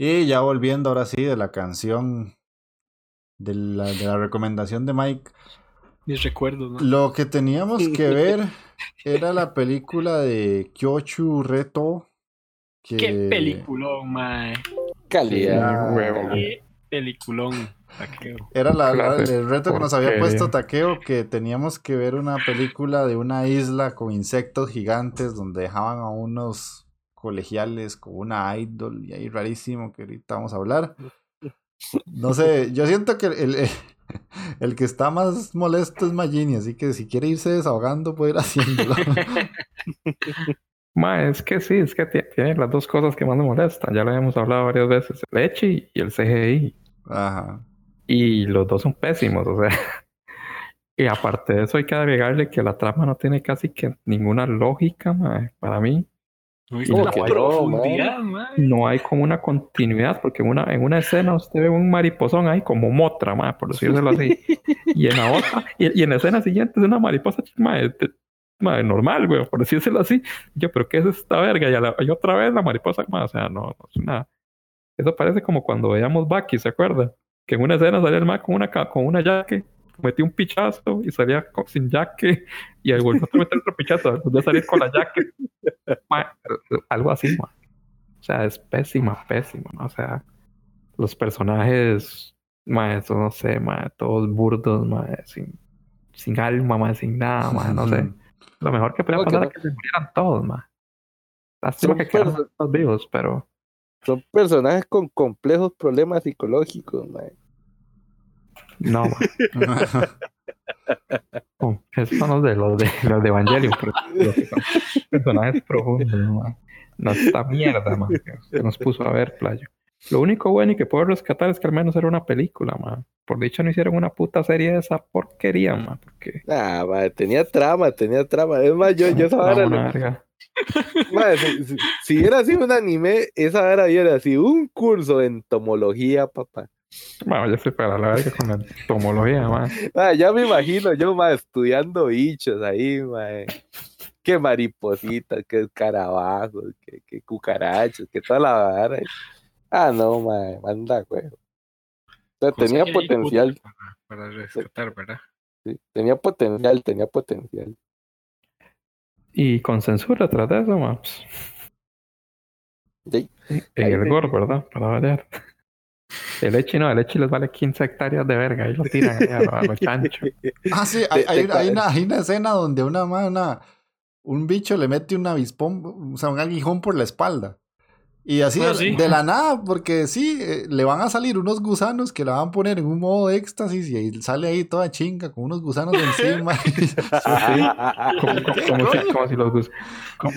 Y ya volviendo ahora sí de la canción, de la, de la recomendación de Mike, Mis recuerdos, ¿no? lo que teníamos que <laughs> ver era la película de Kyochu Reto. Que Qué peliculón, mae. Calidad. Huevo. Qué peliculón. Taqueo. Era la, el reto que nos había puesto Takeo, que teníamos que ver una película de una isla con insectos gigantes donde dejaban a unos colegiales con una idol y ahí rarísimo que ahorita vamos a hablar. No sé, yo siento que el, <laughs> el, que está más molesto es Magini, así que si quiere irse desahogando puede ir haciéndolo. <laughs> Ma, es que sí, es que ti- tiene las dos cosas que más me molestan. Ya lo hemos hablado varias veces, el Echi y el CGI. Ajá. Y los dos son pésimos, o sea. <laughs> Y aparte de eso hay que agregarle que la trama no tiene casi que ninguna lógica, ma, para mí. Uy, ¿Cómo la que no, hay como una continuidad, porque en una, en una escena usted ve un mariposón ahí como motra, ma, por decirlo así. Y en la otra, y, y en la escena siguiente es una mariposa ma, de- ma, normal, güey, por decírselo así. Yo, pero ¿qué es esta verga? Y, a la- y otra vez la mariposa, ma, o sea, no, no es una... Eso parece como cuando veíamos Bucky, ¿se acuerda? Que en una escena salía el ma con una, con una jaque, metía un pichazo y salía sin jaque, y el volvió a meter otro pichazo, volvió a salir con la jaque. Ma, algo así, ma. O sea, es pésima, pésima, ¿no? O sea, los personajes, ma, eso no sé, ma, todos burdos, ma, sin, sin alma, ma, sin nada, ma, no sé. Lo mejor que podía pasar es que se murieran todos, ma. Lástima que quedaron perso- todos vivos, pero Son personajes con complejos problemas psicológicos, mae. No. <laughs> Oh, esos son los de los de los de Evangelion, pero los personajes profundos. No esta mierda, ma, que que nos puso a ver, playo. Lo único bueno y que puedo rescatar es que al menos era una película, ma. Por dicho no hicieron una puta serie de esa porquería, ma, porque Ah, mae, tenía trama, tenía trama. Es más, yo, yo esa no, le- verga. <laughs> mae, si, si- si hubiera sido un anime, esa vara hubiera sido un curso de entomología, papá. Bueno, yo estoy para la verga con la tomología, ma. Ah, ya me imagino yo, mae, estudiando bichos ahí, mae. Qué maripositas, qué escarabajos, qué, qué cucarachas, qué toda la vara. Ah, no, mae, manda, güey. O sea, tenía potencial, Para, para rescatar, ¿verdad? sí, tenía potencial, tenía potencial. Y con censura tras de eso, ma. pues, Sí. En el gore, ¿verdad? Para variar. El Echi no, el Echi les vale 15 hectáreas de verga. Ahí lo tiran ahí a lo, a <laughs> lo chancho. Ah, sí, hay, hay hay una, hay una escena donde una, una- un bicho le mete un avispón, o sea, un aguijón por la espalda. Y así Ah, de, sí. de la nada, porque sí, eh, le van a salir unos gusanos que la van a poner en un modo de éxtasis y ahí sale ahí toda chinga con unos gusanos encima. <laughs> Como, como- ¿Qué como si, como si los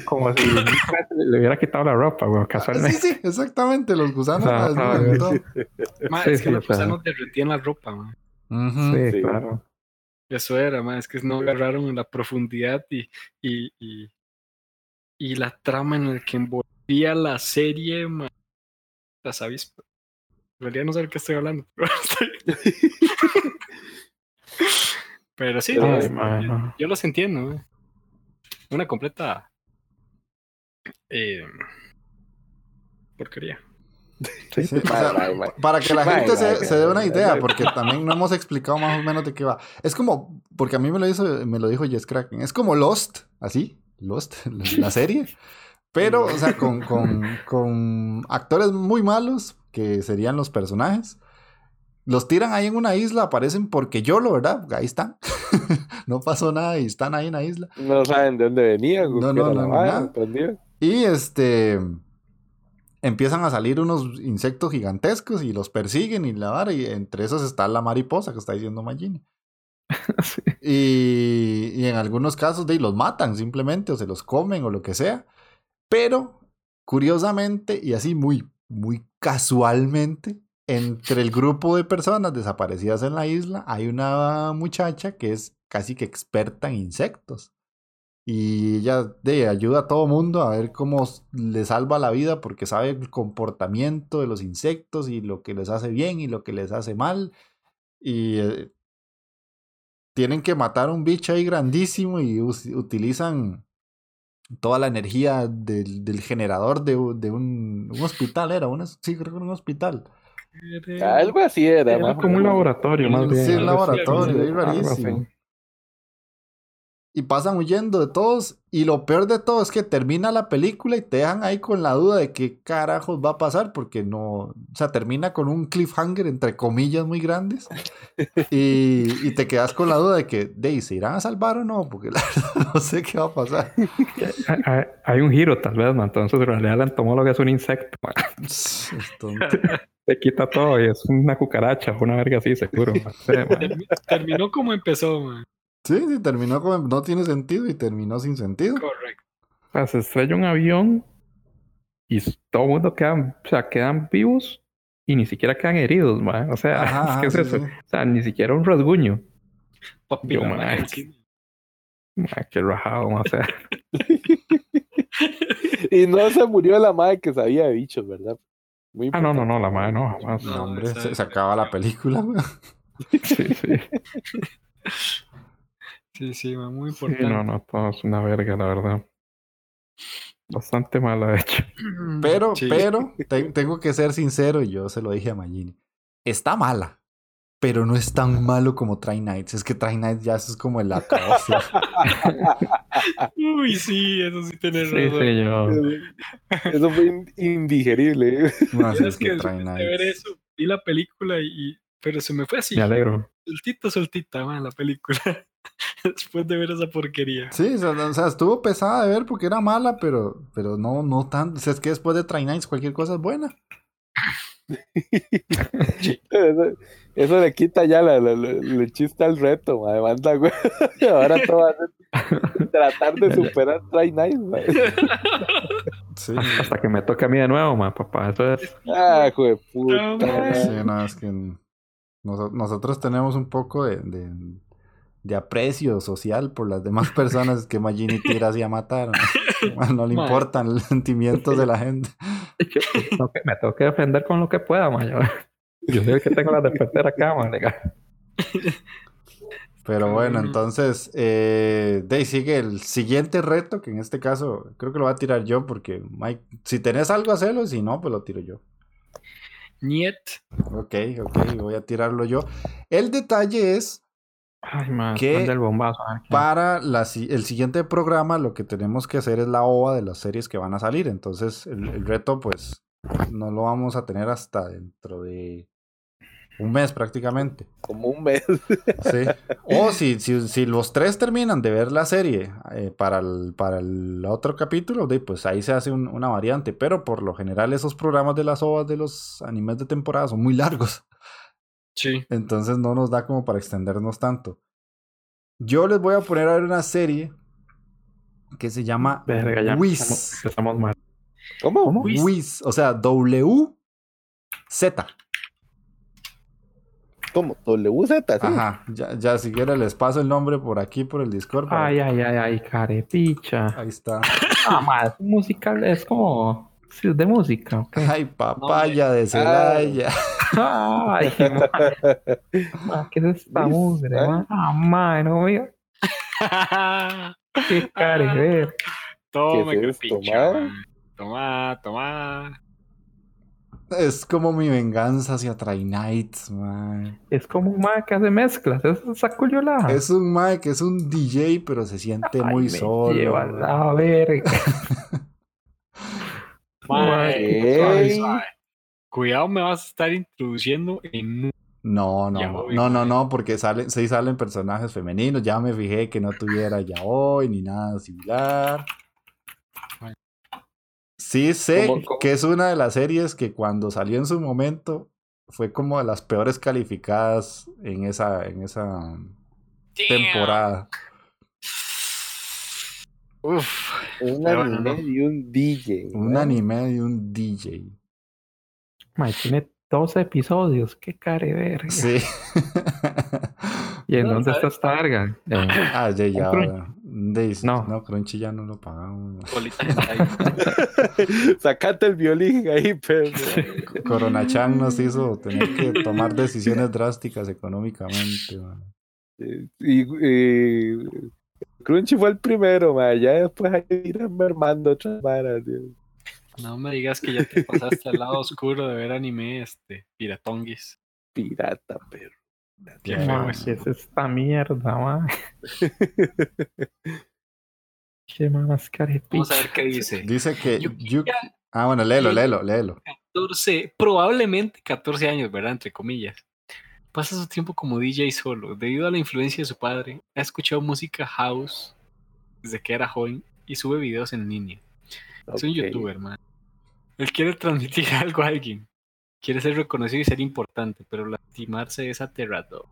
como, si <laughs> le hubiera quitado la ropa, güey, sí, casualmente. sí, exactamente, los gusanos Ah, ah, todo. Sí, es que sí, los gusanos derretían la ropa, ma. Ujú. Sí, Sí. claro. Eso era, ma, es que no agarraron la profundidad y, y, y, y la trama en la que la serie, ma. La sabéis. En realidad no sé de qué estoy hablando. <laughs> Pero, estoy- <laughs> Pero sí, Ay, es- mano. yo los entiendo. ma. Una completa eh, porquería. Sí, Sí, o sea, Mae, mae, mae. Para que la gente se, dé una idea, porque también no hemos explicado más o menos de qué va. Es como, porque a mí me lo hizo, me lo dijo Jess Kraken, es como Lost, así, Lost, <laughs> la serie, pero, o sea, con, con, <laughs> con actores muy malos, que serían los personajes. Los tiran ahí en una isla, aparecen porque yo lo, ¿verdad? Ahí están. <laughs> no pasó nada y están ahí en la isla. No saben de dónde venían. No, no, no, nada. Y este empiezan a salir unos insectos gigantescos y los persiguen y la vara, y entre esos está la mariposa que está diciendo Magini. <laughs> sí. Y, y en algunos casos de los matan simplemente o se los comen o lo que sea. Pero curiosamente y así muy, muy casualmente, entre el grupo de personas desaparecidas en la isla hay una muchacha que es casi que experta en insectos. Y ella de, ayuda a todo mundo a ver cómo le salva la vida porque sabe el comportamiento de los insectos y lo que les hace bien y lo que les hace mal. Y eh, tienen que matar un bicho ahí grandísimo y utilizan toda la energía del, del generador de, de un, un hospital, era un, sí, creo que era un hospital. Algo así era. Era más como un laboratorio, más bien. Sí, un laboratorio, así. rarísimo. Y pasan huyendo de todos. Y lo peor de todo es que termina la película y te dejan ahí con la duda de qué carajos va a pasar. Porque no. O sea, termina con un cliffhanger entre comillas muy grandes. Y, y te quedas con la duda de que, de, ¿se irán a salvar o no? Porque la <laughs> verdad no sé qué va a pasar. Hay- Hay, hay un giro, tal vez, man. Entonces, en realidad, el entomólogo es un insecto, man. Es tonto. <laughs> Te quita todo y es una cucaracha, una verga así, seguro. man. Sí, man. Terminó como empezó, ma. Sí, sí, terminó como. No tiene sentido y terminó sin sentido. Correcto. O sea, se estrella un avión y todo el mundo quedan, o sea, quedan vivos y ni siquiera quedan heridos, man. O sea, <laughs> Ajá, ¿qué es sí, eso? sí. O sea, ni siquiera un rasguño. Papi, Yo. Man, qué rajado, man. O sea, <laughs> Y no se murió la madre que sabía de bichos, ¿verdad? Muy ah, no, no, no, la madre no, jamás. No, hombre, se, se acaba la película, weón. Sí, sí. <laughs> Sí, sí, muy Sí, importante. no, no, todo es una verga, la verdad. Bastante mala, de hecho. Pero, Sí. pero, te- tengo que ser sincero, y yo se lo dije a Magini. Está pero no es tan malo como Try Nights. Es que Try Nights ya es como el acabose. Uy, sí, eso sí tenés Sí, razón. sí, yo. Eso fue in- indigerible. No, sí, Es es que que después Try de ver Nights. eso, vi la película y, y- pero se me fue así, Me alegro. soltita, soltita, man, la película. <laughs> Después de ver esa porquería. Sí, o sea, o sea, estuvo pesada de ver porque era mala, pero, pero no, no tanto. O sea, es que después de Try Nights cualquier cosa es buena. Eso, eso le quita ya la, la- la- el chiste al reto, madre. Manda, güey. <laughs> Ahora todo va a ser tratar de superar Try madre. Sí. Hasta que me toque a mí de nuevo, ma, papá. Eso es. Ah, puta. No. Sí, no, es que noso- nosotros tenemos un poco de, de, de aprecio social por las demás personas que Magini tira así a matar. No, <laughs> No le importan los sentimientos de la gente. Yo <laughs> me tengo que defender con lo que pueda, ma. Yo, yo soy el que tengo las de perder acá, ma. legal. Pero bueno, entonces, eh, de ahí sigue el siguiente reto, que en este caso creo que lo voy a tirar yo, porque Mike, si tenés algo, hacelo, y si no, pues lo tiro yo. Niet. Ok, ok, voy a tirarlo yo. El detalle es, Ay, qué- para la el siguiente programa, lo que tenemos que hacer es la OVA de las series que van a salir. Entonces, el, el reto, pues, no lo vamos a tener hasta dentro de un mes prácticamente. Como un mes. Sí. <laughs> O si, si, si los tres terminan de ver la serie eh, para, el, para el otro capítulo, de, pues ahí se hace un- una variante. Pero por lo general esos programas de las ovas de los animes de temporada son muy largos. Sí. Entonces no nos da como para extendernos tanto. Yo les voy a poner a ver una serie que se llama Verga, Wiz. mal. ¿Cómo? ¿Cómo? Wiz. Wiz, o sea, W Z. ¿Cómo? WZ, sí. Ajá, ya, ya si quiere les paso el nombre por aquí, por el Discord. para- Ay, ay, ay, ay, carepicha. Ahí está. Ah, ma, es musical, es como. Sí, es de música. Ay, papaya de Celaya. Ay, ma, ¿qué es esta mugre, ma? Ah, <laughs> ma, no veo. Qué care, ver. Toma, ¿Qué que es esto. Toma, toma. Es como mi venganza hacia Try Nights, man. Es como un ma que hace mezclas. Es saculiolada. Es un mae que es un DJ, pero se siente Ay, muy me solo. Lleva man. la verga. <laughs> Ma, Ey. suave, suave. Cuidado, me vas a estar introduciendo en. No, no, no, no, no, porque salen, sí salen personajes femeninos. Ya me fijé que no tuviera ya hoy ni nada similar. Sí sé ¿Cómo- cómo? que es una de las series que cuando salió en su momento fue como de las peores calificadas en esa, en esa temporada. Uf. Un anime no. y un DJ. Un anime y un DJ. Ma, tiene 12 episodios. Qué care, verga. Sí. <laughs> ¿Y en No, dónde está ¿sabes? esta verga? Eh, ah, ya, No. no, Crunchy ya no lo pagamos. <laughs> Sacate <laughs> el violín ahí, pero. Corona Chan nos hizo tener que tomar decisiones drásticas económicamente. man. Y, y- Crunchy fue el primero, ma. Ya después ahí irán mermando otras varas, tío. No me digas que ya te pasaste al lado oscuro de ver anime, este, piratonguis. Pirata, perro. Qué Ya, feo ma, eso. ¿qué es esta mierda, ma? <laughs> Qué más Vamos a ver qué dice. Dice que. Ah, bueno, léelo, léelo, léelo. 14, probablemente 14 años, ¿verdad? Entre comillas. Pasa su tiempo como DJ solo. Debido a la influencia de su padre, ha escuchado música house desde que era joven y sube videos en línea. Es un youtuber, man. Él quiere transmitir <laughs> algo a alguien. Quiere ser reconocido y ser importante, pero lastimarse es aterrador.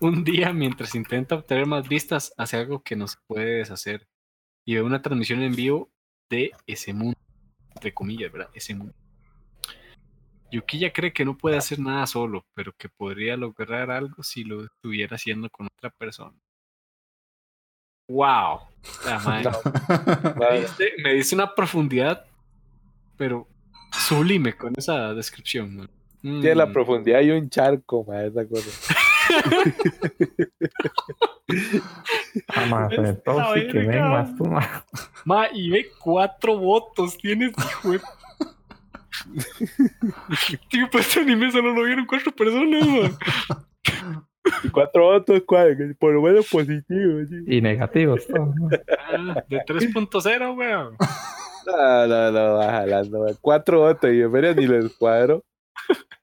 Un día, mientras intenta obtener más vistas, hace algo que no se puede deshacer. Y ve una transmisión en vivo de ese mundo. Entre comillas, ¿verdad? Ese mundo. Yukiya cree que no puede hacer nada solo, pero que podría lograr algo si lo estuviera haciendo con otra persona. ¡Wow! La <laughs> madre. Me diste, me diste una profundidad, pero sublime con esa descripción. man. Tiene la Mm. profundidad y un charco, ma, <laughs> esa cosa. Ah, ma, Esta pero entonces que ven verga. más tú, ma. Ma, y ve cuatro votos. Tienes, hijo de... <laughs> Tío, pues este anime solo lo vieron cuatro personas, man. Y cuatro otros, ¿cuál? por lo menos positivos. sí. Y negativos ma. Ah, de 3.0, weón. No, no, no, va jalando. ma. Cuatro otros y en veras ni les cuadro. <laughs>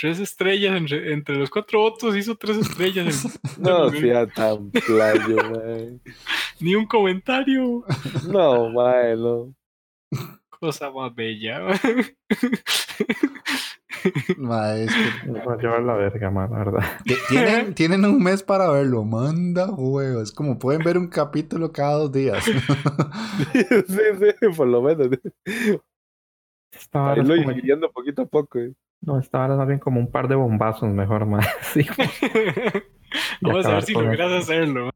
Tres estrellas entre, entre los cuatro votos hizo tres estrellas. <laughs> el- No sea tan playo, ma. <laughs> Ni un comentario. No, ma, no. Cosa más bella. man. Ma, es que- Nos va a llevar la verga, ma, la verdad. tienen, <laughs> tienen un mes para verlo. Manda huevos. Es como pueden ver un capítulo cada dos días. <laughs> sí, sí, por lo menos. Esta vara Ahí es lo como- digiriendo poquito a poco. eh. No, esta es más bien como un par de bombazos mejor, ma. <laughs> Sí, y Vamos a ver si logras hacerlo.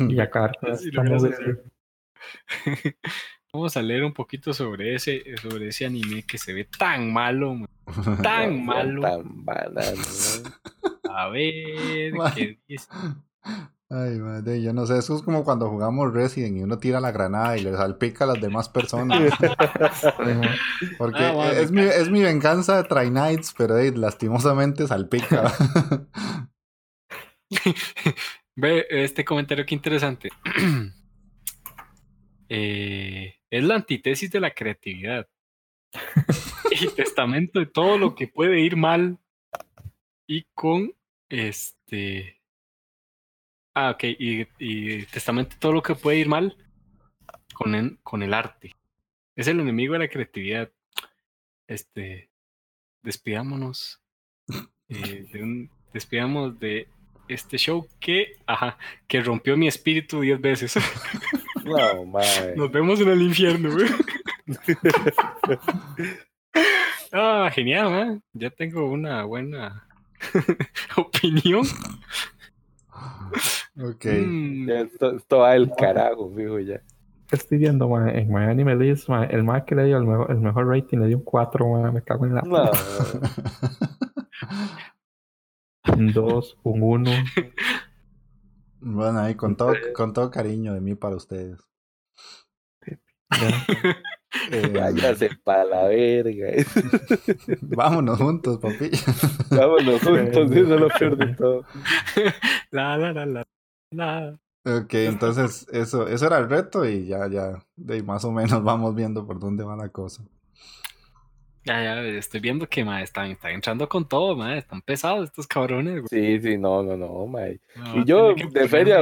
Y acabar con Sí, esta Vamos a leer un poquito sobre ese, sobre ese anime que se ve tan malo, man. <laughs> tan malo. Tan banano. ma. A ver, <laughs> Ma. ¿qué dice? Ay, madre, yo no sé. Eso es como cuando jugamos Resident y uno tira la granada y le salpica a las demás personas. <laughs> Porque Ah, bueno, es, mi, es mi venganza de Try Nights, pero lastimosamente salpica. Ve este comentario que interesante. <clears throat> Eh, es la antítesis de la creatividad. y testamento de todo lo que puede ir mal. Y con este. Ah, ok. Y, y testamento de todo lo que puede ir mal con, en- con el arte. Es el enemigo de la creatividad. Este. Despidámonos. eh, de despidamos de este show que, ajá, que rompió mi espíritu diez veces. <laughs> No. Nos vemos en el infierno, güey. <laughs> ah, genial, man. Ya tengo una buena <laughs> Opinión. Ok. Mm, Ya Esto, esto va del carajo, fijo, ya. Estoy viendo, ma, en My Anime List, ma, el más que le dio el mejor, el mejor rating le dio un 4, ma, me cago en la No, <laughs> un 2, un 1. Bueno, ahí con todo, con todo cariño de mí para ustedes. <laughs> Eh, váyase para la verga. <laughs> vámonos juntos, papi. <laughs> Vámonos juntos, eso es lo peor de todo. la, la, la, la, la. ok, entonces eso, eso era el reto y ya, ya, de más o menos vamos viendo por dónde va la cosa. Ya, ya, estoy viendo que ma, están, están entrando con todo, ma, están pesados estos cabrones. güey. Sí, sí, no, no, no. Ma, va Y yo, de feria,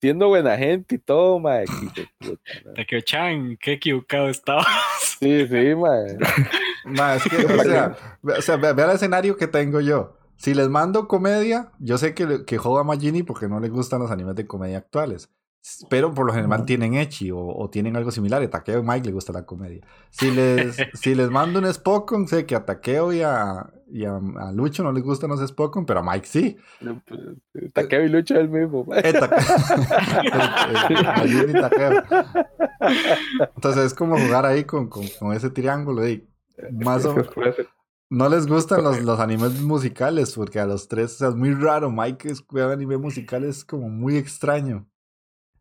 siendo buena gente y todo, mae. que de puta, <laughs> mae. Takeo-chan, qué equivocado estabas. <laughs> Sí, sí, mae. <laughs> Ma, es que, o sea, ve- o sea, ve- vea el escenario que tengo yo. Si les mando comedia, yo sé que, que joda a Magini porque no le gustan los animes de comedia actuales. Pero por lo general tienen Echi o, o tienen algo similar. A Takeo y Mike le gusta la comedia. Si les, <laughs> si les mando un Spokon, sé que a Takeo y a, y a, a Lucho no les gustan los Spokon, pero a Mike sí. Takeo y Lucho es el mismo. Eh, Eh, eh, y Takeo. Entonces es como jugar ahí con, con, con ese triángulo. Y más o no les gustan los, los animes musicales, porque a los tres, o sea, es muy raro. Mike es un anime musical es como muy extraño.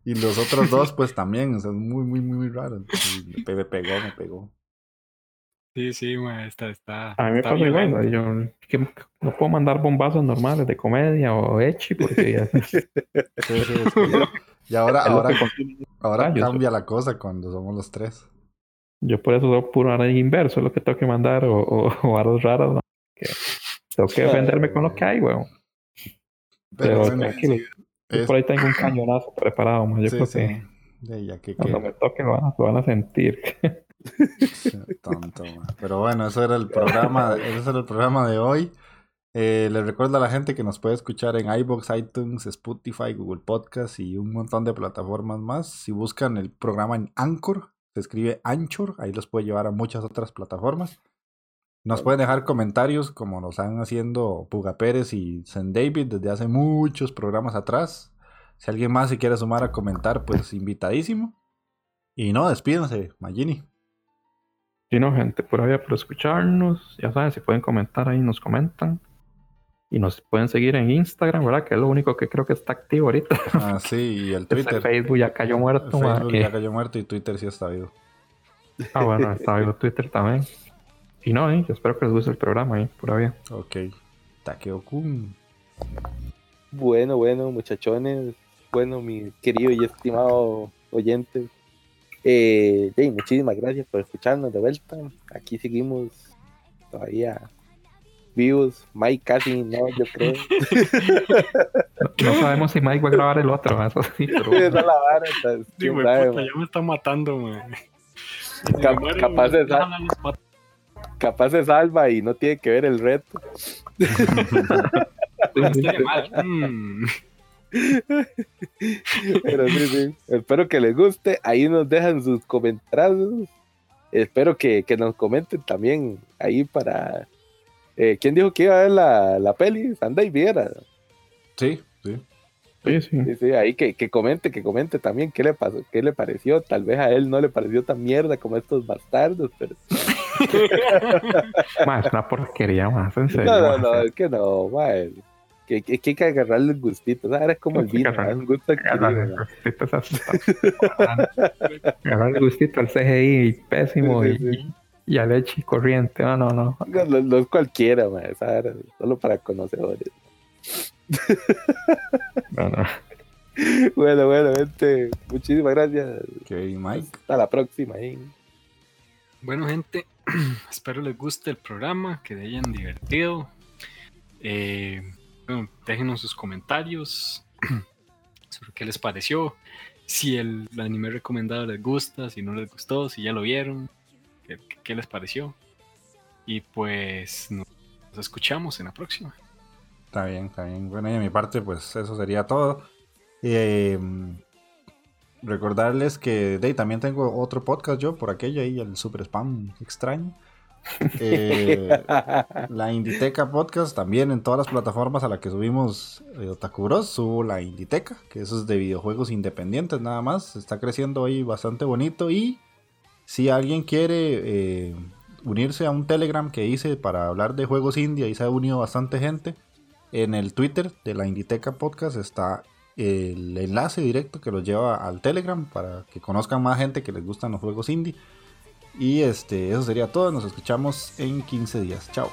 <laughs> Y los otros dos, pues también, o sea, es muy, muy, muy, muy raro. Y me, pe- me pegó, me pegó. Sí, sí, ma, está, está. A mí me está pasa igual, ma, yo que no puedo mandar bombazos normales de comedia o echi porque ya- <laughs> Sí, Y ahora, ahora, Ah, yo cambia la cosa cuando somos los tres. Yo por eso soy puro inverso, es lo que tengo que mandar, o, o, <laughs> o varas raras, ma, que tengo que defenderme con lo que hay, weón. Pero, Pero bueno, yo por ahí tengo un cañonazo preparado, ma, yo sí, creo sí. que De ya que, cuando me toque lo van a, lo van a sentir. <laughs> Tonto, man. Pero bueno, eso era el programa, ese era el programa de hoy. Eh, les recuerdo a la gente que nos puede escuchar en iBox, iTunes, Spotify, Google Podcast y un montón de plataformas más. Si buscan el programa en Anchor, se escribe Anchor, ahí los puede llevar a muchas otras plataformas. Nos pueden dejar comentarios como nos están haciendo Puga Pérez y Zen David desde hace muchos programas atrás. Si alguien más se quiere sumar a comentar, pues invitadísimo. Y no, despídense, Magini. Si no, gente, por ahí por escucharnos, ya saben, si pueden comentar ahí, nos comentan. Y nos pueden seguir en Instagram, ¿verdad? Que es lo único que creo que está activo ahorita. Ah, sí, y el <laughs> Twitter. Facebook ya cayó muerto, Facebook ya cayó muerto y Twitter sí está vivo. Ah, bueno, está vivo <laughs> Twitter también. Y no, eh, yo espero que les guste el programa ahí, pura vida. Ok. Takeo-kun. Bueno, bueno, muchachones. Bueno, mi querido y estimado oyente. Eh, Jay, muchísimas gracias por escucharnos de vuelta. Aquí seguimos todavía vivos. Mike casi no, yo creo. <laughs> No sabemos si Mike va a grabar el otro, eso sí, pero <laughs> Esa es la vara, entonces, Sí, quién güey, sabe, puta, man. ya me están matando, man. Cap- Me muero, capaz de Capaz se salva y no tiene que ver el reto. <laughs> Mal. Mm. <laughs> Pero sí, sí. Espero que les guste. Ahí nos dejan sus comentarios. Espero que, que nos comenten también ahí para. Eh, ¿Quién dijo que iba a ver la, la peli? Sandai Viera. Sí, sí. sí, sí. Sí, sí, ahí que, que comente, que comente también qué le pasó, qué le pareció. Tal vez a él no le pareció tan mierda como estos bastardos, pero. <laughs> Ma, es una porquería más, en serio. No, no, ma, no, es que no, mae. Que, que, que hay que agarrarle el gustito. ¿sabes? Ahora es como el vino, agarrar- un gusto Agarrar <laughs> el gustito, al CGI pésimo Sí, sí, y, sí. y a leche corriente. No, no, no. No, no- no es cualquiera, mae, esa vara, solo para conocedores. no, no. <laughs> Bueno, bueno, gente, muchísimas gracias. Ok, Mike. Hasta la próxima. ¿eh? Bueno, gente, <clears throat> espero les guste el programa, que se hayan divertido. Eh, bueno, déjenos sus comentarios <clears throat> sobre qué les pareció, si el anime recomendado les gusta, si no les gustó, si ya lo vieron, qué, qué les pareció. Y pues nos escuchamos en la próxima. Está bien, está bien. Bueno, y de mi parte, pues eso sería todo. Eh, recordarles que de también tengo otro podcast yo por aquello ahí, el Super Spam extraño. <laughs> Eh, la Inditeca Podcast también en todas las plataformas a las que subimos eh, Otaku Bros, subo la Inditeca, que eso es de videojuegos independientes nada más. Está creciendo ahí bastante bonito. Y si alguien quiere eh, unirse a un Telegram que hice para hablar de juegos indie, ahí se ha unido bastante gente. En el Twitter de la Inditeca Podcast está el enlace directo que los lleva al Telegram para que conozcan más gente que les gustan los juegos indie. Y este, eso sería todo. Nos escuchamos en 15 días. Chao.